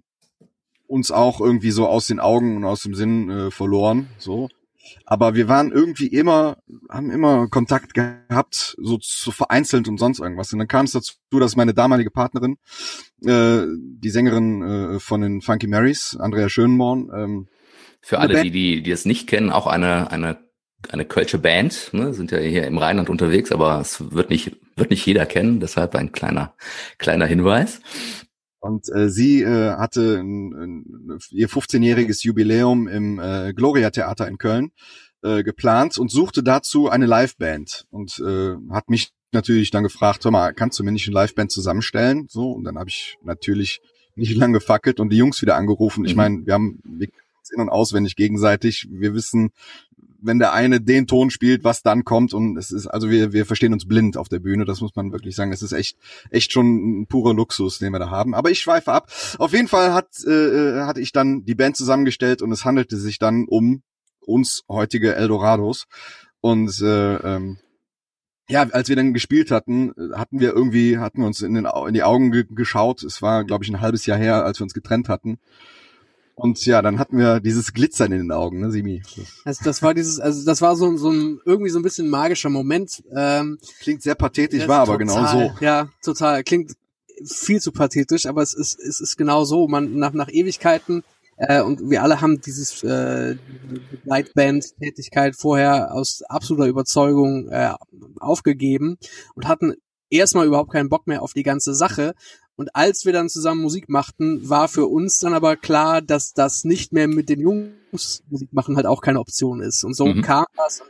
uns auch irgendwie so aus den Augen und aus dem Sinn äh, verloren. So aber wir waren irgendwie immer, haben immer Kontakt gehabt, so, so vereinzelt und sonst irgendwas. Und dann kam es dazu, dass meine damalige Partnerin, äh, die Sängerin äh, von den Funky Marys, Andrea Schönborn, ähm, für alle, die, die, die es nicht kennen, auch eine, eine, eine Kölsche Band, ne, sind ja hier im Rheinland unterwegs, aber es wird nicht, wird nicht jeder kennen, deshalb ein kleiner, kleiner Hinweis. Und äh, sie äh, hatte ein, ein, ihr 15-jähriges Jubiläum im äh, Gloria Theater in Köln äh, geplant und suchte dazu eine Liveband und äh, hat mich natürlich dann gefragt, hör mal, kannst du mir nicht eine Liveband zusammenstellen? So und dann habe ich natürlich nicht lange gefackelt und die Jungs wieder angerufen. Ich mhm. meine, wir haben wir in und auswendig gegenseitig. Wir wissen, wenn der eine den Ton spielt, was dann kommt und es ist, also wir, wir verstehen uns blind auf der Bühne, das muss man wirklich sagen. Es ist echt, echt schon ein purer Luxus, den wir da haben. Aber ich schweife ab. Auf jeden Fall hat, äh, hatte ich dann die Band zusammengestellt und es handelte sich dann um uns heutige Eldorados. Und äh, ähm, ja, als wir dann gespielt hatten, hatten wir irgendwie, hatten wir uns in, den, in die Augen ge geschaut. Es war, glaube ich, ein halbes Jahr her, als wir uns getrennt hatten. Und ja, dann hatten wir dieses Glitzern in den Augen, ne, Simi? Also das war dieses, also das war so, so ein irgendwie so ein bisschen magischer Moment. Ähm, Klingt sehr pathetisch, war aber genau so. Ja, total. Klingt viel zu pathetisch, aber es ist, es ist genau so. Man nach, nach Ewigkeiten äh, und wir alle haben dieses äh, Begleitband-Tätigkeit vorher aus absoluter Überzeugung äh, aufgegeben und hatten erstmal überhaupt keinen Bock mehr auf die ganze Sache. Und als wir dann zusammen Musik machten, war für uns dann aber klar, dass das nicht mehr mit den Jungs Musik machen halt auch keine Option ist. Und so mhm. kam das.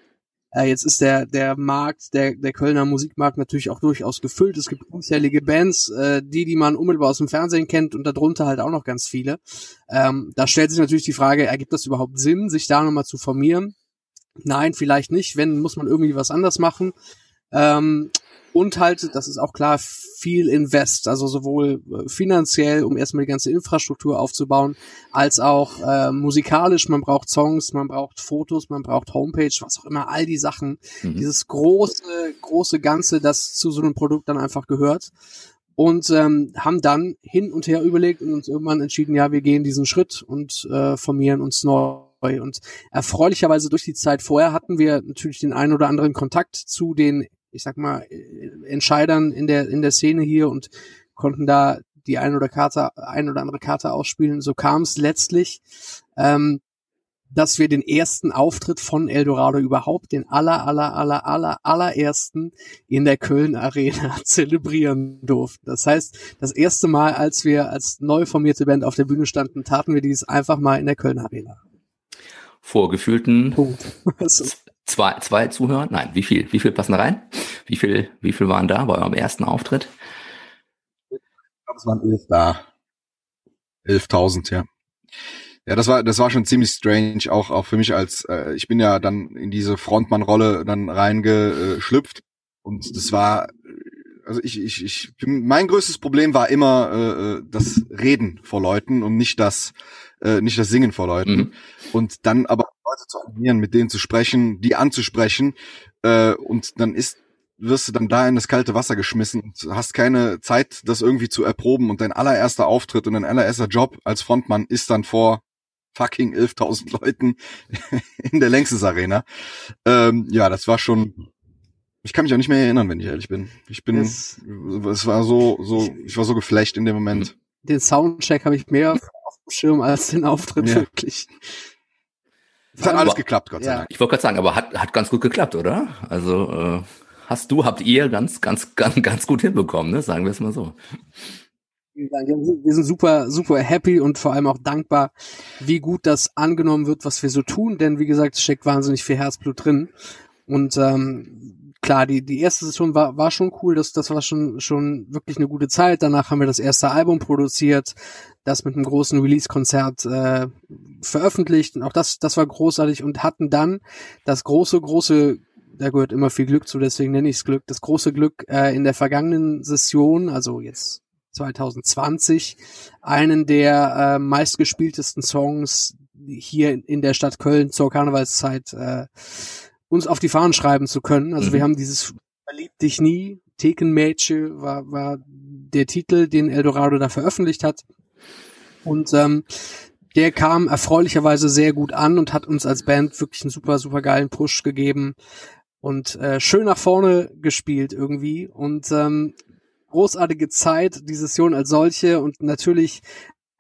Äh, jetzt ist der, der Markt, der, der Kölner Musikmarkt natürlich auch durchaus gefüllt. Es gibt unzählige Bands, äh, die, die man unmittelbar aus dem Fernsehen kennt und darunter halt auch noch ganz viele. Ähm, da stellt sich natürlich die Frage, ergibt das überhaupt Sinn, sich da nochmal zu formieren? Nein, vielleicht nicht. Wenn, muss man irgendwie was anders machen. Ähm, und halt, das ist auch klar, viel Invest, also sowohl äh, finanziell, um erstmal die ganze Infrastruktur aufzubauen, als auch äh, musikalisch. Man braucht Songs, man braucht Fotos, man braucht Homepage, was auch immer, all die Sachen. Mhm. Dieses große, große Ganze, das zu so einem Produkt dann einfach gehört. Und ähm, haben dann hin und her überlegt und uns irgendwann entschieden, ja, wir gehen diesen Schritt und äh, formieren uns neu. Und erfreulicherweise durch die Zeit vorher hatten wir natürlich den einen oder anderen Kontakt zu den ich sag mal, Entscheidern in der, in der Szene hier und konnten da die ein oder Karte, ein oder andere Karte ausspielen. So kam es letztlich, ähm, dass wir den ersten Auftritt von Eldorado überhaupt, den aller, aller, aller, aller, allerersten in der Köln Arena zelebrieren durften. Das heißt, das erste Mal, als wir als neu formierte Band auf der Bühne standen, taten wir dies einfach mal in der Köln Arena. Vorgefühlten Zwei, zwei Zuhörer? Nein, wie viel? Wie viel passen rein? Wie viel, wie viel waren da bei eurem ersten Auftritt? Ich glaube, es waren elf da. 11.000, ja. Ja, das war das war schon ziemlich strange, auch auch für mich als äh, ich bin ja dann in diese Frontmann-Rolle dann reingeschlüpft und das war also ich ich ich mein größtes Problem war immer äh, äh, das Reden vor Leuten und nicht das äh, nicht das Singen vor Leuten mhm. und dann aber zu animieren, mit denen zu sprechen, die anzusprechen äh, und dann ist wirst du dann da in das kalte Wasser geschmissen und hast keine Zeit, das irgendwie zu erproben und dein allererster Auftritt und dein allererster Job als Frontmann ist dann vor fucking 11.000 Leuten in der Längstes Arena. Ähm, ja, das war schon, ich kann mich auch nicht mehr erinnern, wenn ich ehrlich bin. Ich bin, es, es war so, so, ich war so geflecht in dem Moment. Den Soundcheck habe ich mehr auf dem Schirm als den Auftritt ja. wirklich. Es hat alles geklappt, Gott sei Dank. Ich wollte gerade sagen, aber hat, hat ganz gut geklappt, oder? Also äh, hast du, habt ihr ganz, ganz, ganz, ganz gut hinbekommen, ne? Sagen wir es mal so. Wir sind super, super happy und vor allem auch dankbar, wie gut das angenommen wird, was wir so tun, denn wie gesagt, es steckt wahnsinnig viel Herzblut drin. Und ähm, klar, die, die erste Session war, war schon cool, das, das war schon, schon wirklich eine gute Zeit. Danach haben wir das erste Album produziert, das mit einem großen Release-Konzert äh, veröffentlicht und auch das, das war großartig und hatten dann das große, große, da gehört immer viel Glück zu, deswegen nenne ich es Glück, das große Glück äh, in der vergangenen Session, also jetzt 2020, einen der äh, meistgespieltesten Songs hier in der Stadt Köln zur Karnevalszeit äh, uns auf die Fahnen schreiben zu können. Also mhm. wir haben dieses Verlieb dich nie, Thekenmädchen war, war der Titel, den Eldorado da veröffentlicht hat. Und ähm, der kam erfreulicherweise sehr gut an und hat uns als Band wirklich einen super, super geilen Push gegeben und äh, schön nach vorne gespielt irgendwie. Und ähm, großartige Zeit, die Session als solche und natürlich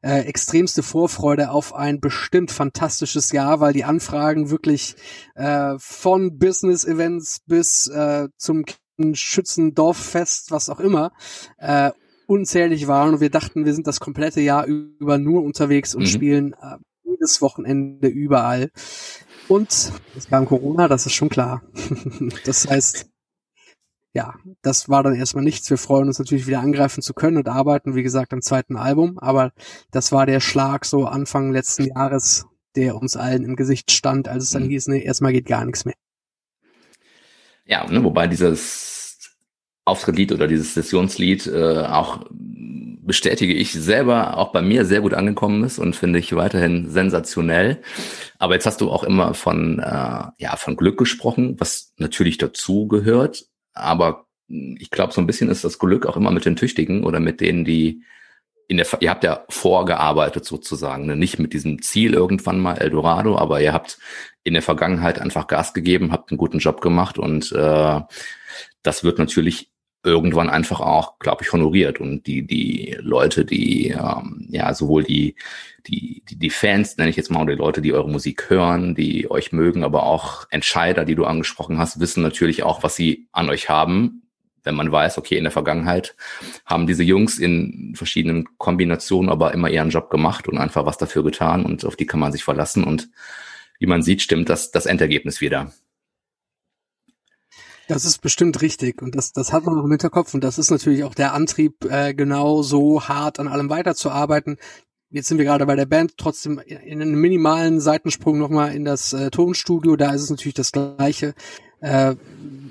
äh, extremste Vorfreude auf ein bestimmt fantastisches Jahr, weil die Anfragen wirklich äh, von Business-Events bis äh, zum Schützendorffest, was auch immer, äh, unzählig waren und wir dachten, wir sind das komplette Jahr über nur unterwegs und mhm. spielen äh, jedes Wochenende überall. Und es kam Corona, das ist schon klar. das heißt, ja, das war dann erstmal nichts. Wir freuen uns natürlich wieder angreifen zu können und arbeiten, wie gesagt, am zweiten Album. Aber das war der Schlag so Anfang letzten Jahres, der uns allen im Gesicht stand, als es dann mhm. hieß, nee, erstmal geht gar nichts mehr. Ja, ne, wobei dieses Auftrittlied oder dieses Sessionslied äh, auch bestätige ich selber auch bei mir sehr gut angekommen ist und finde ich weiterhin sensationell. Aber jetzt hast du auch immer von äh, ja von Glück gesprochen, was natürlich dazu gehört. Aber ich glaube, so ein bisschen ist das Glück auch immer mit den Tüchtigen oder mit denen, die in der, ihr habt ja vorgearbeitet sozusagen, ne? nicht mit diesem Ziel irgendwann mal Eldorado, aber ihr habt in der Vergangenheit einfach Gas gegeben, habt einen guten Job gemacht und äh, das wird natürlich irgendwann einfach auch, glaube ich, honoriert. Und die die Leute, die ähm, ja sowohl die die die, die Fans nenne ich jetzt mal oder die Leute, die eure Musik hören, die euch mögen, aber auch Entscheider, die du angesprochen hast, wissen natürlich auch, was sie an euch haben. Wenn man weiß, okay, in der Vergangenheit haben diese Jungs in verschiedenen Kombinationen aber immer ihren Job gemacht und einfach was dafür getan und auf die kann man sich verlassen. Und wie man sieht, stimmt das, das Endergebnis wieder. Das ist bestimmt richtig und das, das hat man noch im Hinterkopf und das ist natürlich auch der Antrieb, äh, genau so hart an allem weiterzuarbeiten. Jetzt sind wir gerade bei der Band, trotzdem in einem minimalen Seitensprung nochmal in das äh, Tonstudio, da ist es natürlich das Gleiche äh,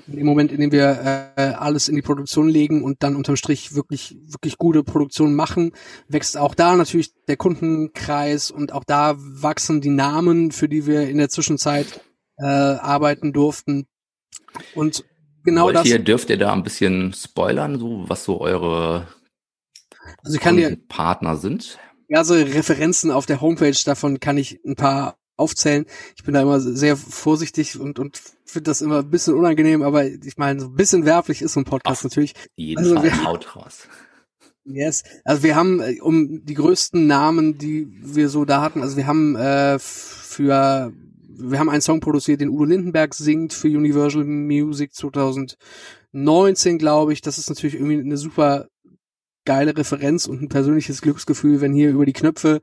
im Moment, in dem wir äh, alles in die Produktion legen und dann unterm Strich wirklich, wirklich gute Produktion machen, wächst auch da natürlich der Kundenkreis und auch da wachsen die Namen, für die wir in der Zwischenzeit äh, arbeiten durften. Und genau Wollt das. Ihr, dürft ihr da ein bisschen spoilern, so was so eure also ich kann dir, Partner sind? Ja, so Referenzen auf der Homepage, davon kann ich ein paar aufzählen. Ich bin da immer sehr vorsichtig und, und finde das immer ein bisschen unangenehm, aber ich meine, so ein bisschen werblich ist so ein Podcast Auf natürlich. Jeden also Fall wir, haut raus. Yes. Also wir haben äh, um die größten Namen, die wir so da hatten, also wir haben äh, für wir haben einen Song produziert, den Udo Lindenberg singt für Universal Music 2019, glaube ich. Das ist natürlich irgendwie eine super geile Referenz und ein persönliches Glücksgefühl, wenn hier über die Knöpfe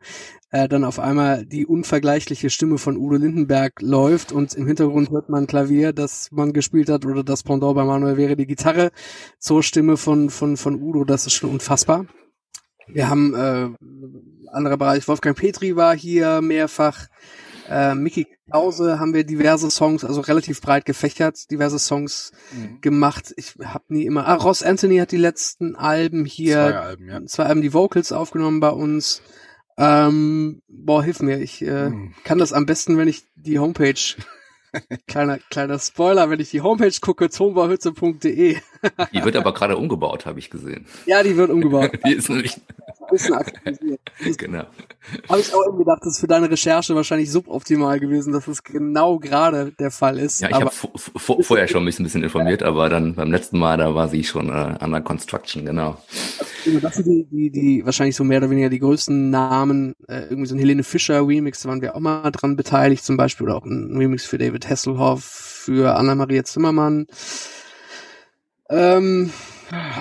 äh, dann auf einmal die unvergleichliche Stimme von Udo Lindenberg läuft und im Hintergrund hört man Klavier, das man gespielt hat oder das Pendant bei Manuel wäre die Gitarre zur Stimme von von von Udo, das ist schon unfassbar. Wir haben äh, anderer Bereich, Wolfgang Petri war hier mehrfach, äh, Mickey Krause haben wir diverse Songs, also relativ breit gefächert, diverse Songs mhm. gemacht. Ich habe nie immer. Ah, Ross Anthony hat die letzten Alben hier, zwei Alben, ja. zwei Alben die Vocals aufgenommen bei uns. Ähm, boah, hilf mir, ich äh, mhm. kann das am besten, wenn ich die Homepage kleiner, kleiner Spoiler, wenn ich die Homepage gucke, tonbauhütze.de. die wird aber gerade umgebaut, habe ich gesehen. Ja, die wird umgebaut. die ist nämlich bisschen aktualisiert. genau. Habe ich auch irgendwie gedacht, das ist für deine Recherche wahrscheinlich suboptimal gewesen, dass es genau gerade der Fall ist. Ja, ich habe vorher schon mich ein bisschen informiert, aber dann beim letzten Mal, da war sie schon äh, an der Construction, genau. Also, das sind die, die, die wahrscheinlich so mehr oder weniger die größten Namen. Äh, irgendwie so ein Helene Fischer Remix, da waren wir auch mal dran beteiligt zum Beispiel, oder auch ein Remix für David Hasselhoff, für Anna-Maria Zimmermann. Ähm,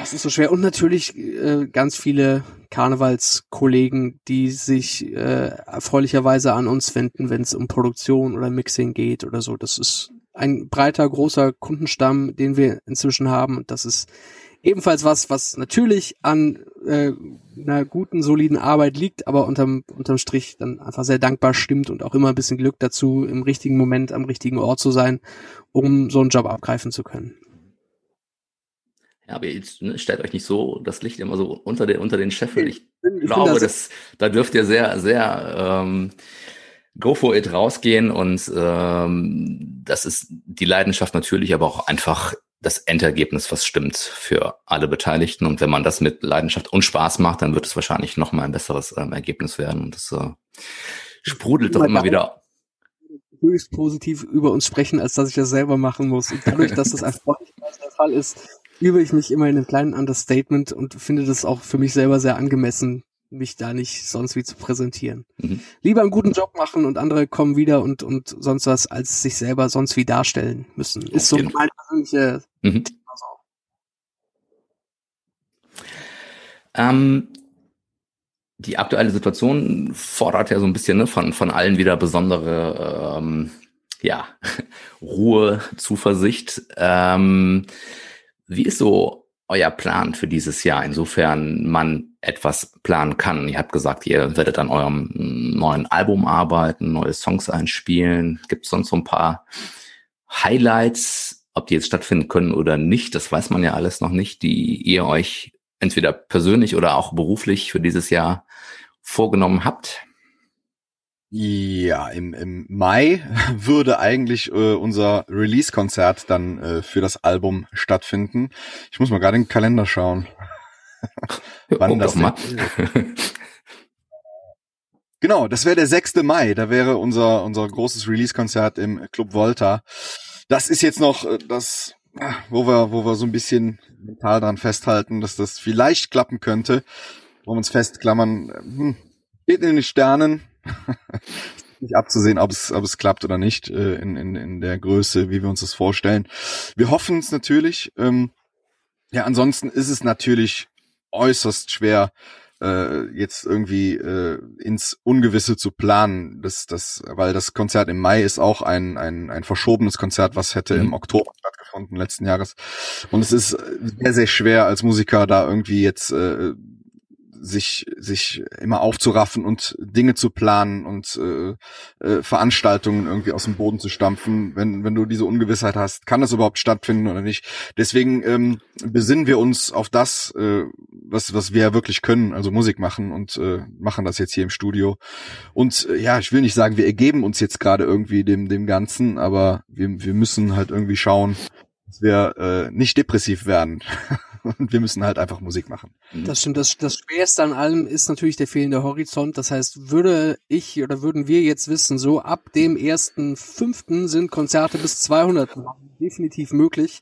es ist so schwer. Und natürlich äh, ganz viele Karnevalskollegen, die sich äh, erfreulicherweise an uns wenden, wenn es um Produktion oder Mixing geht oder so. Das ist ein breiter, großer Kundenstamm, den wir inzwischen haben. Und das ist ebenfalls was, was natürlich an äh, einer guten, soliden Arbeit liegt, aber unterm, unterm Strich dann einfach sehr dankbar stimmt und auch immer ein bisschen Glück dazu, im richtigen Moment am richtigen Ort zu sein, um so einen Job abgreifen zu können. Ja, aber jetzt ne, stellt euch nicht so das Licht immer so unter den, unter den Scheffel. Ich, ich glaube, das, das, da dürft ihr sehr, sehr ähm, go for it rausgehen und ähm, das ist die Leidenschaft natürlich, aber auch einfach das Endergebnis, was stimmt für alle Beteiligten. Und wenn man das mit Leidenschaft und Spaß macht, dann wird es wahrscheinlich noch mal ein besseres ähm, Ergebnis werden. Und das äh, sprudelt doch immer wieder höchst positiv über uns sprechen, als dass ich das selber machen muss. Und dadurch, dass das einfach der Fall ist, übe ich mich immer in einem kleinen Understatement und finde das auch für mich selber sehr angemessen, mich da nicht sonst wie zu präsentieren. Mhm. Lieber einen guten Job machen und andere kommen wieder und, und sonst was, als sich selber sonst wie darstellen müssen. Ist so meine persönliche mhm. ähm, die aktuelle Situation fordert ja so ein bisschen ne, von, von allen wieder besondere ähm, ja, Ruhe, Zuversicht. Ähm, wie ist so euer Plan für dieses Jahr, insofern man etwas planen kann? Ihr habt gesagt, ihr werdet an eurem neuen Album arbeiten, neue Songs einspielen. Gibt es sonst so ein paar Highlights, ob die jetzt stattfinden können oder nicht? Das weiß man ja alles noch nicht, die ihr euch entweder persönlich oder auch beruflich für dieses Jahr vorgenommen habt. Ja, im, im Mai würde eigentlich äh, unser Release-Konzert dann äh, für das Album stattfinden. Ich muss mal gerade in den Kalender schauen. Wann das mal. genau, das wäre der 6. Mai. Da wäre unser, unser großes Release-Konzert im Club Volta. Das ist jetzt noch äh, das, wo wir, wo wir so ein bisschen mental dran festhalten, dass das vielleicht klappen könnte. Wo wir uns festklammern, hm, steht in den Sternen. nicht abzusehen, ob es, ob es klappt oder nicht äh, in, in, in der Größe, wie wir uns das vorstellen. Wir hoffen es natürlich. Ähm, ja, ansonsten ist es natürlich äußerst schwer, äh, jetzt irgendwie äh, ins Ungewisse zu planen. Das, das, weil das Konzert im Mai ist auch ein, ein, ein verschobenes Konzert, was hätte mhm. im Oktober stattgefunden letzten Jahres. Und es ist sehr, sehr schwer als Musiker da irgendwie jetzt äh, sich sich immer aufzuraffen und Dinge zu planen und äh, äh, Veranstaltungen irgendwie aus dem Boden zu stampfen, wenn wenn du diese Ungewissheit hast, kann das überhaupt stattfinden oder nicht. Deswegen ähm, besinnen wir uns auf das, äh, was was wir wirklich können, also Musik machen und äh, machen das jetzt hier im Studio. Und äh, ja, ich will nicht sagen, wir ergeben uns jetzt gerade irgendwie dem dem Ganzen, aber wir wir müssen halt irgendwie schauen, dass wir äh, nicht depressiv werden. und wir müssen halt einfach Musik machen. Mhm. Das stimmt. Das, das Schwerste an allem ist natürlich der fehlende Horizont. Das heißt, würde ich oder würden wir jetzt wissen, so ab dem ersten fünften sind Konzerte bis 200 definitiv möglich,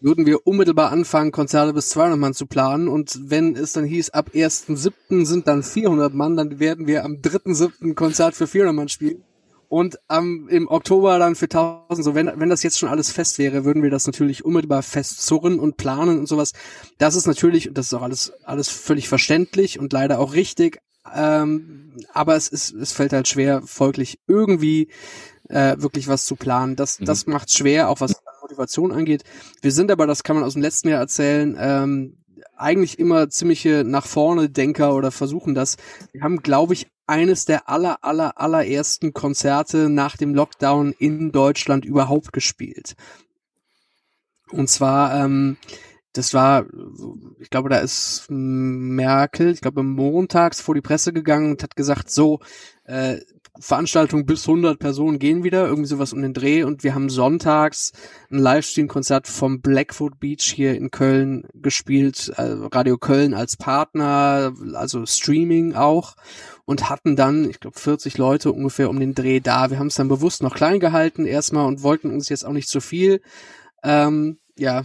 würden wir unmittelbar anfangen, Konzerte bis 200 Mann zu planen. Und wenn es dann hieß, ab ersten siebten sind dann 400 Mann, dann werden wir am dritten siebten Konzert für 400 Mann spielen und ähm, im Oktober dann für 1000. So, wenn, wenn das jetzt schon alles fest wäre, würden wir das natürlich unmittelbar festzurren und planen und sowas. Das ist natürlich, und das ist auch alles, alles völlig verständlich und leider auch richtig. Ähm, aber es ist, es fällt halt schwer, folglich irgendwie äh, wirklich was zu planen. Das, mhm. das macht schwer, auch was Motivation angeht. Wir sind aber, das kann man aus dem letzten Jahr erzählen, ähm, eigentlich immer ziemliche nach vorne Denker oder versuchen das. Wir haben, glaube ich, eines der aller, aller, allerersten Konzerte nach dem Lockdown in Deutschland überhaupt gespielt. Und zwar, ähm, das war, ich glaube, da ist Merkel, ich glaube, montags vor die Presse gegangen und hat gesagt, so, äh, Veranstaltung bis 100 Personen gehen wieder, irgendwie sowas um den Dreh und wir haben sonntags ein Livestream-Konzert vom Blackfoot Beach hier in Köln gespielt, äh, Radio Köln als Partner, also Streaming auch und hatten dann, ich glaube, 40 Leute ungefähr um den Dreh da. Wir haben es dann bewusst noch klein gehalten erstmal und wollten uns jetzt auch nicht zu viel, ähm, ja,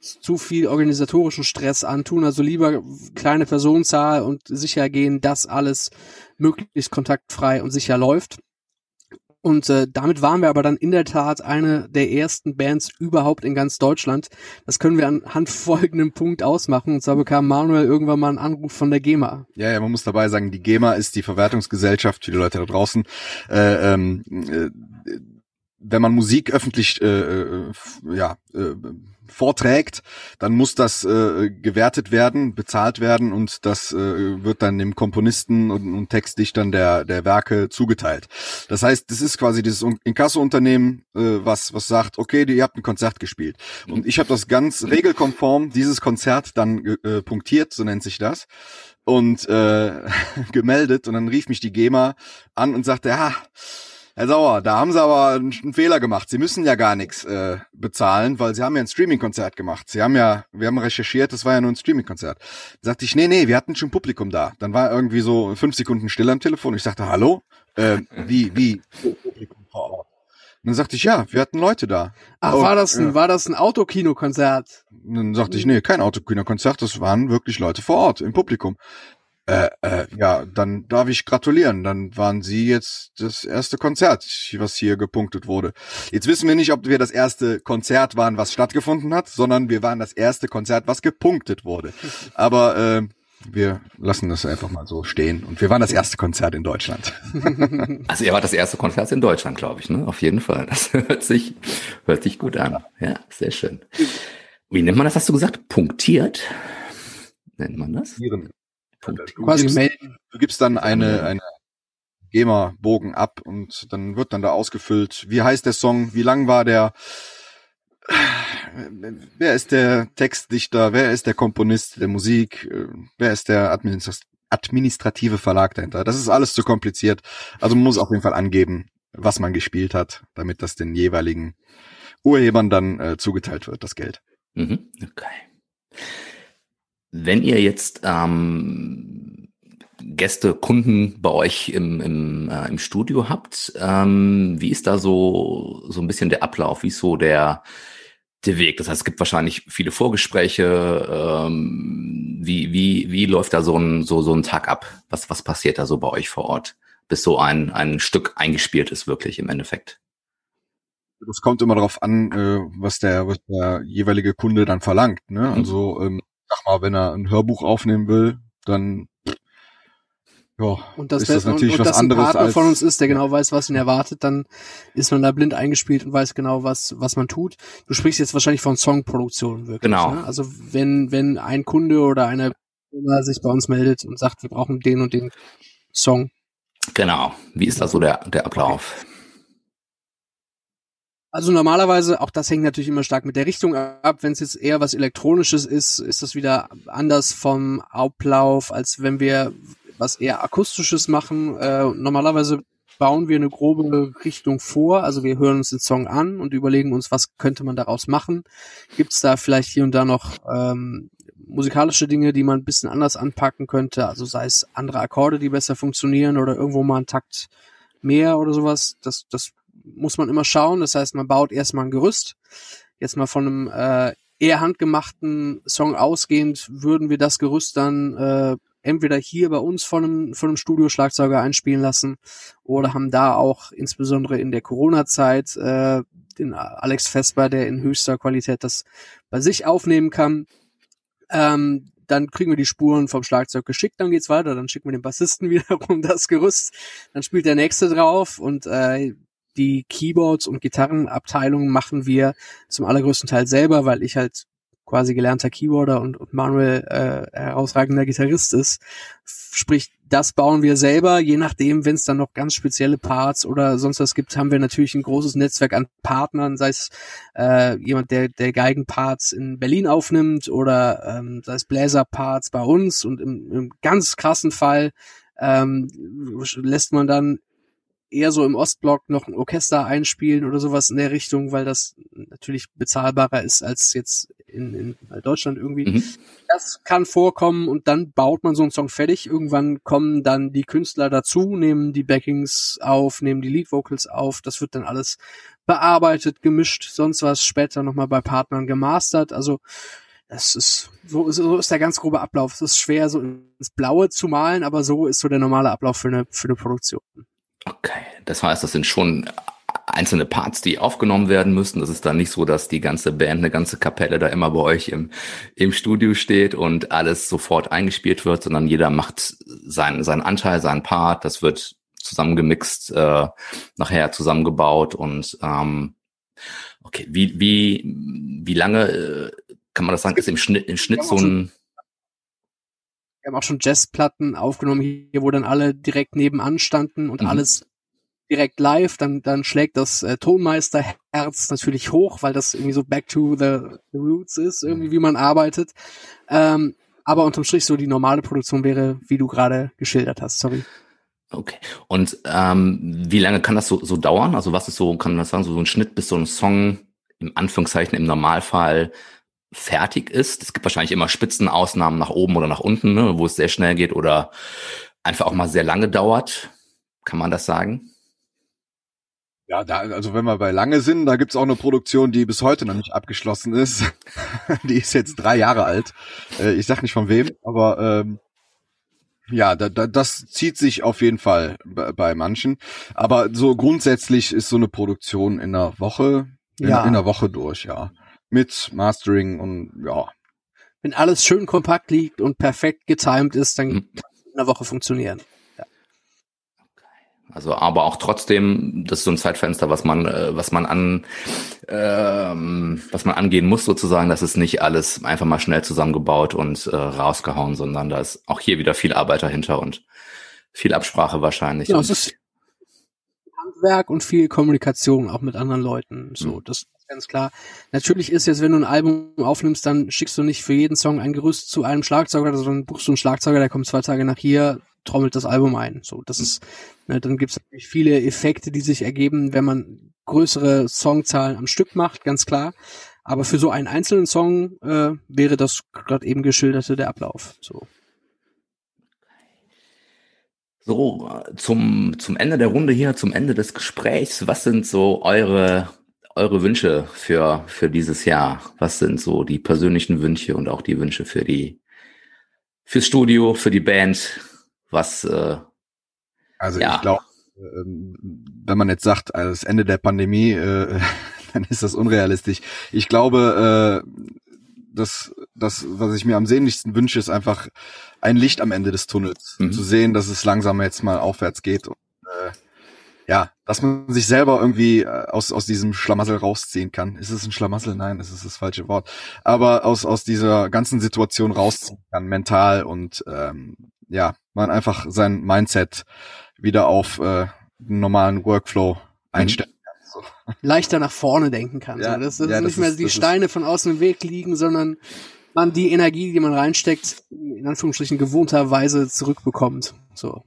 zu viel organisatorischen Stress antun, also lieber kleine Personenzahl und sicher gehen, dass alles möglichst kontaktfrei und sicher läuft. Und äh, damit waren wir aber dann in der Tat eine der ersten Bands überhaupt in ganz Deutschland. Das können wir anhand folgendem Punkt ausmachen. Und zwar bekam Manuel irgendwann mal einen Anruf von der GEMA. Ja, ja, man muss dabei sagen, die GEMA ist die Verwertungsgesellschaft für die Leute da draußen. Äh, ähm, äh, wenn man Musik öffentlich äh, äh, ja, äh, vorträgt, dann muss das äh, gewertet werden, bezahlt werden und das äh, wird dann dem Komponisten und, und Textdichtern der der Werke zugeteilt. Das heißt, das ist quasi dieses Inkasso-Unternehmen, äh, was was sagt, okay, ihr habt ein Konzert gespielt und ich habe das ganz regelkonform dieses Konzert dann äh, punktiert, so nennt sich das und äh, gemeldet und dann rief mich die GEMA an und sagte, ja Herr Sauer, da haben Sie aber einen, Fehler gemacht. Sie müssen ja gar nichts äh, bezahlen, weil Sie haben ja ein Streaming-Konzert gemacht. Sie haben ja, wir haben recherchiert, das war ja nur ein Streaming-Konzert. Sagte ich, nee, nee, wir hatten schon Publikum da. Dann war irgendwie so fünf Sekunden still am Telefon. Ich sagte, hallo? Äh, wie, wie? Publikum vor Ort. Und dann sagte ich, ja, wir hatten Leute da. Ach, und, war das ein, ja. war das ein Autokino-Konzert? Dann sagte ich, nee, kein Autokino-Konzert, das waren wirklich Leute vor Ort im Publikum. Äh, äh, ja, dann darf ich gratulieren. Dann waren Sie jetzt das erste Konzert, was hier gepunktet wurde. Jetzt wissen wir nicht, ob wir das erste Konzert waren, was stattgefunden hat, sondern wir waren das erste Konzert, was gepunktet wurde. Aber äh, wir lassen das einfach mal so stehen. Und wir waren das erste Konzert in Deutschland. Also ihr wart das erste Konzert in Deutschland, glaube ich, ne? Auf jeden Fall. Das hört sich, hört sich gut an. Ja, sehr schön. Wie nennt man das, hast du gesagt? Punktiert? Nennt man das? Punktieren. Punkt. Du Quasi gibst, melden. Du gibst dann eine, eine GEMA-Bogen ab und dann wird dann da ausgefüllt, wie heißt der Song, wie lang war der, wer ist der Textdichter, wer ist der Komponist der Musik, wer ist der administrative Verlag dahinter. Das ist alles zu kompliziert. Also man muss auf jeden Fall angeben, was man gespielt hat, damit das den jeweiligen Urhebern dann äh, zugeteilt wird, das Geld. Mhm. Okay. Wenn ihr jetzt ähm, Gäste, Kunden bei euch im, im, äh, im Studio habt, ähm, wie ist da so, so ein bisschen der Ablauf? Wie ist so der, der Weg? Das heißt, es gibt wahrscheinlich viele Vorgespräche. Ähm, wie, wie, wie läuft da so ein, so, so ein Tag ab? Was, was passiert da so bei euch vor Ort, bis so ein, ein Stück eingespielt ist, wirklich im Endeffekt? Das kommt immer darauf an, äh, was der, was der jeweilige Kunde dann verlangt. Ne? Mhm. Also ähm, sag mal, wenn er ein Hörbuch aufnehmen will, dann ja, und das, ist das natürlich und, und was das anderes ein Partner als, von uns ist, der genau weiß, was ihn erwartet, dann ist man da blind eingespielt und weiß genau, was was man tut. Du sprichst jetzt wahrscheinlich von Songproduktion wirklich. Genau. Ne? Also wenn wenn ein Kunde oder eine Firma sich bei uns meldet und sagt, wir brauchen den und den Song. Genau. Wie ist da so der der Ablauf? Also normalerweise, auch das hängt natürlich immer stark mit der Richtung ab. Wenn es jetzt eher was Elektronisches ist, ist das wieder anders vom Ablauf, als wenn wir was eher akustisches machen. Äh, normalerweise bauen wir eine grobe Richtung vor, also wir hören uns den Song an und überlegen uns, was könnte man daraus machen. Gibt es da vielleicht hier und da noch ähm, musikalische Dinge, die man ein bisschen anders anpacken könnte, also sei es andere Akkorde, die besser funktionieren oder irgendwo mal ein Takt mehr oder sowas. Das, das muss man immer schauen. Das heißt, man baut erstmal ein Gerüst. Jetzt mal von einem äh, eher handgemachten Song ausgehend würden wir das Gerüst dann äh, entweder hier bei uns von einem, von einem Studioschlagzeuger einspielen lassen oder haben da auch insbesondere in der Corona-Zeit äh, den Alex Vesper, der in höchster Qualität das bei sich aufnehmen kann. Ähm, dann kriegen wir die Spuren vom Schlagzeug geschickt, dann geht's weiter, dann schicken wir den Bassisten wiederum das Gerüst, dann spielt der nächste drauf und äh, die Keyboards und Gitarrenabteilungen machen wir zum allergrößten Teil selber, weil ich halt quasi gelernter Keyboarder und, und Manuel äh, herausragender Gitarrist ist. Sprich, das bauen wir selber, je nachdem, wenn es dann noch ganz spezielle Parts oder sonst was gibt, haben wir natürlich ein großes Netzwerk an Partnern, sei es äh, jemand, der, der Geigenparts in Berlin aufnimmt oder ähm, sei es Bläserparts bei uns und im, im ganz krassen Fall ähm, lässt man dann eher so im Ostblock noch ein Orchester einspielen oder sowas in der Richtung, weil das natürlich bezahlbarer ist als jetzt in, in Deutschland irgendwie. Mhm. Das kann vorkommen und dann baut man so einen Song fertig. Irgendwann kommen dann die Künstler dazu, nehmen die Backings auf, nehmen die Lead Vocals auf. Das wird dann alles bearbeitet, gemischt, sonst was später nochmal bei Partnern gemastert. Also das ist so, so ist der ganz grobe Ablauf. Es ist schwer, so ins Blaue zu malen, aber so ist so der normale Ablauf für eine, für eine Produktion. Okay, das heißt, das sind schon einzelne Parts, die aufgenommen werden müssen. Das ist dann nicht so, dass die ganze Band, eine ganze Kapelle da immer bei euch im, im Studio steht und alles sofort eingespielt wird, sondern jeder macht seinen, seinen Anteil, seinen Part. Das wird zusammengemixt, äh, nachher zusammengebaut und ähm, okay, wie, wie, wie lange äh, kann man das sagen, ist im Schnitt, im Schnitt so ein wir haben auch schon Jazzplatten aufgenommen hier, wo dann alle direkt nebenan standen und mhm. alles direkt live, dann, dann schlägt das äh, Tonmeisterherz natürlich hoch, weil das irgendwie so back to the, the roots ist, irgendwie wie man arbeitet. Ähm, aber unterm Strich so die normale Produktion wäre, wie du gerade geschildert hast, sorry. Okay. Und ähm, wie lange kann das so, so dauern? Also was ist so, kann man sagen, so, so ein Schnitt, bis so ein Song im Anführungszeichen im Normalfall fertig ist. Es gibt wahrscheinlich immer Spitzenausnahmen nach oben oder nach unten, ne, wo es sehr schnell geht oder einfach auch mal sehr lange dauert. Kann man das sagen? Ja, da, also wenn wir bei lange sind, da gibt's auch eine Produktion, die bis heute noch nicht abgeschlossen ist. die ist jetzt drei Jahre alt. Äh, ich sag nicht von wem, aber ähm, ja, da, da, das zieht sich auf jeden Fall bei, bei manchen. Aber so grundsätzlich ist so eine Produktion in einer Woche, in, ja. in einer Woche durch, ja mit Mastering und ja. Wenn alles schön kompakt liegt und perfekt getimed ist, dann mhm. kann es in einer Woche funktionieren. Ja. Also, aber auch trotzdem, das ist so ein Zeitfenster, was man, äh, was man an, ähm, was man angehen muss sozusagen. Das ist nicht alles einfach mal schnell zusammengebaut und äh, rausgehauen, sondern da ist auch hier wieder viel Arbeit dahinter und viel Absprache wahrscheinlich. Ja, es ist Handwerk und viel Kommunikation auch mit anderen Leuten. So, mhm. das ganz klar. Natürlich ist jetzt, wenn du ein Album aufnimmst, dann schickst du nicht für jeden Song ein Gerüst zu einem Schlagzeuger, sondern buchst du einen Schlagzeuger, der kommt zwei Tage nach hier, trommelt das Album ein. So, das ist, ne, dann gibt es natürlich viele Effekte, die sich ergeben, wenn man größere Songzahlen am Stück macht, ganz klar. Aber für so einen einzelnen Song äh, wäre das gerade eben geschilderte der Ablauf. So. So, zum, zum Ende der Runde hier, zum Ende des Gesprächs, was sind so eure, eure Wünsche für, für dieses Jahr? Was sind so die persönlichen Wünsche und auch die Wünsche für die, fürs Studio, für die Band? Was, äh, also ja. ich glaube, ähm, wenn man jetzt sagt, also das Ende der Pandemie, äh, dann ist das unrealistisch. Ich glaube, äh, das, das, was ich mir am sehnlichsten wünsche, ist einfach ein Licht am Ende des Tunnels. Mhm. Zu sehen, dass es langsam jetzt mal aufwärts geht. Und, ja, dass man sich selber irgendwie äh, aus, aus diesem Schlamassel rausziehen kann. Ist es ein Schlamassel? Nein, das ist das falsche Wort. Aber aus, aus dieser ganzen Situation rausziehen kann, mental und ähm, ja, man einfach sein Mindset wieder auf äh, einen normalen Workflow mhm. einstellen so. leichter nach vorne denken kann. Ja, so. Dass, dass ja, nicht das mehr ist, die Steine von außen im Weg liegen, sondern man die Energie, die man reinsteckt, in Anführungsstrichen gewohnterweise zurückbekommt. So.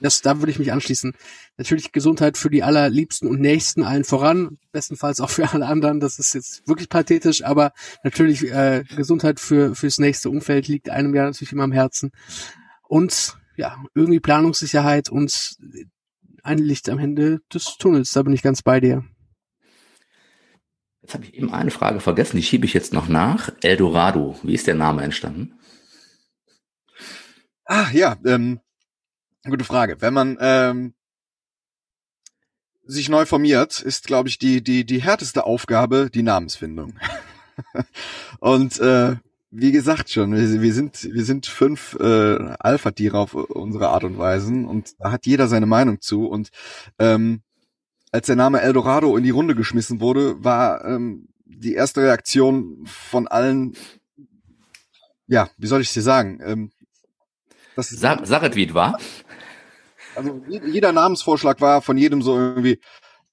Das, da würde ich mich anschließen. Natürlich Gesundheit für die allerliebsten und Nächsten allen voran, bestenfalls auch für alle anderen. Das ist jetzt wirklich pathetisch, aber natürlich äh, Gesundheit für fürs nächste Umfeld liegt einem ja natürlich immer am Herzen. Und ja, irgendwie Planungssicherheit und ein Licht am Ende des Tunnels. Da bin ich ganz bei dir. Jetzt habe ich eben eine Frage vergessen, die schiebe ich jetzt noch nach. Eldorado, wie ist der Name entstanden? Ah, ja, ähm, gute Frage. Wenn man ähm, sich neu formiert, ist, glaube ich, die, die, die härteste Aufgabe die Namensfindung. Und äh, wie gesagt schon, wir, wir sind wir sind fünf äh, Alpha-Tiere auf unsere Art und Weisen und da hat jeder seine Meinung zu und ähm, als der Name Eldorado in die Runde geschmissen wurde, war ähm, die erste Reaktion von allen, ja, wie soll ich dir sagen? Ähm, das ist, Sag, sag es, wie es war. Also jeder Namensvorschlag war von jedem so irgendwie,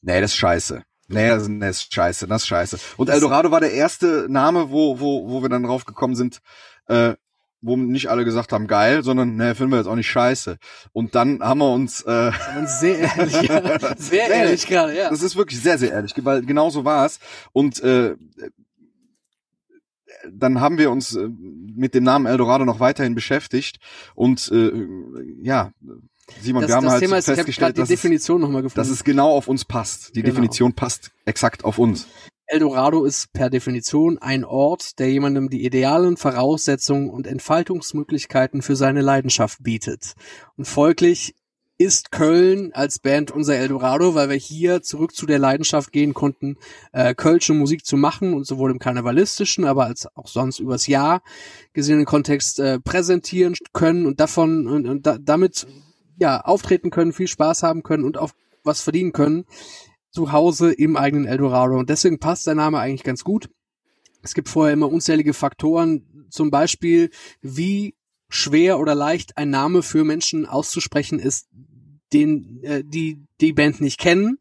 nee, das ist scheiße. Nee, das ist scheiße, das ist scheiße. Und Eldorado war der erste Name, wo, wo, wo wir dann drauf gekommen sind, äh, wo nicht alle gesagt haben, geil, sondern ne, finden wir jetzt auch nicht scheiße. Und dann haben wir uns äh, sehr ehrlich, ja. sehr ehrlich gerade, ja. Das ist wirklich sehr, sehr ehrlich, weil genau so war es. Und äh, dann haben wir uns äh, mit dem Namen Eldorado noch weiterhin beschäftigt und äh, ja, Simon, das, wir haben das halt Thema ist, festgestellt, dass, gefunden. dass es genau auf uns passt. Die genau. Definition passt exakt auf uns. Eldorado ist per Definition ein Ort, der jemandem die idealen Voraussetzungen und Entfaltungsmöglichkeiten für seine Leidenschaft bietet. Und folglich ist Köln als Band unser Eldorado, weil wir hier zurück zu der Leidenschaft gehen konnten, äh, Kölsche Musik zu machen und sowohl im karnevalistischen, aber als auch sonst übers Jahr gesehenen Kontext äh, präsentieren können und davon und, und da, damit ja auftreten können, viel Spaß haben können und auch was verdienen können zu Hause im eigenen Eldorado. Und deswegen passt der Name eigentlich ganz gut. Es gibt vorher immer unzählige Faktoren, zum Beispiel wie schwer oder leicht ein Name für Menschen auszusprechen ist, den äh, die die Band nicht kennen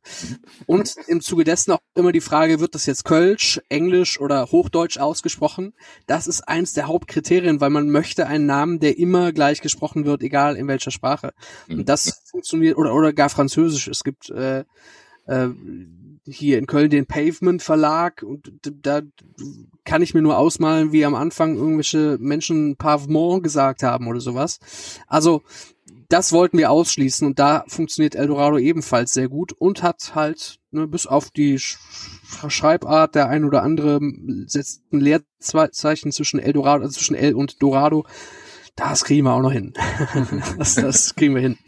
und im Zuge dessen auch immer die Frage wird das jetzt Kölsch, Englisch oder Hochdeutsch ausgesprochen? Das ist eins der Hauptkriterien, weil man möchte einen Namen, der immer gleich gesprochen wird, egal in welcher Sprache. Und mhm. das funktioniert oder oder gar Französisch. Es gibt äh, äh, hier in Köln den Pavement Verlag und da kann ich mir nur ausmalen, wie am Anfang irgendwelche Menschen Pavement gesagt haben oder sowas. Also das wollten wir ausschließen und da funktioniert Eldorado ebenfalls sehr gut und hat halt ne, bis auf die Sch Schreibart der ein oder andere setzt ein Leerzeichen zwischen Eldorado, also zwischen L und Dorado. Das kriegen wir auch noch hin. das, das kriegen wir hin.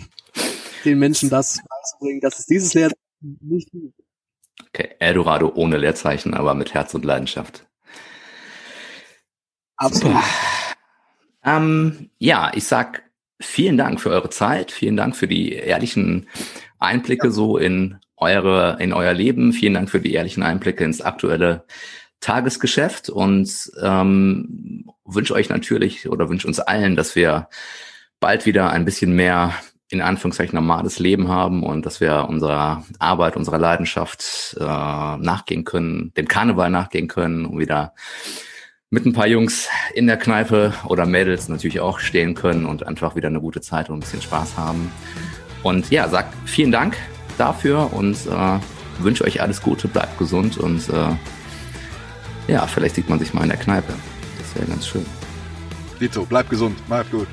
Den Menschen das beizubringen, dass es dieses Leerzeichen nicht. Okay, Eldorado ohne Leerzeichen, aber mit Herz und Leidenschaft. Absolut. Ähm, ja, ich sag vielen Dank für eure Zeit, vielen Dank für die ehrlichen Einblicke so in eure, in euer Leben, vielen Dank für die ehrlichen Einblicke ins aktuelle Tagesgeschäft und ähm, wünsche euch natürlich oder wünsche uns allen, dass wir bald wieder ein bisschen mehr in Anführungszeichen normales Leben haben und dass wir unserer Arbeit, unserer Leidenschaft äh, nachgehen können, dem Karneval nachgehen können und wieder mit ein paar Jungs in der Kneipe oder Mädels natürlich auch stehen können und einfach wieder eine gute Zeit und ein bisschen Spaß haben. Und ja, sag vielen Dank dafür und äh, wünsche euch alles Gute, bleibt gesund und äh, ja, vielleicht sieht man sich mal in der Kneipe. Das wäre ganz schön. Dito, bleib gesund, macht gut.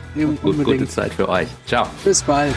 gut. Gute Zeit für euch. Ciao. Bis bald.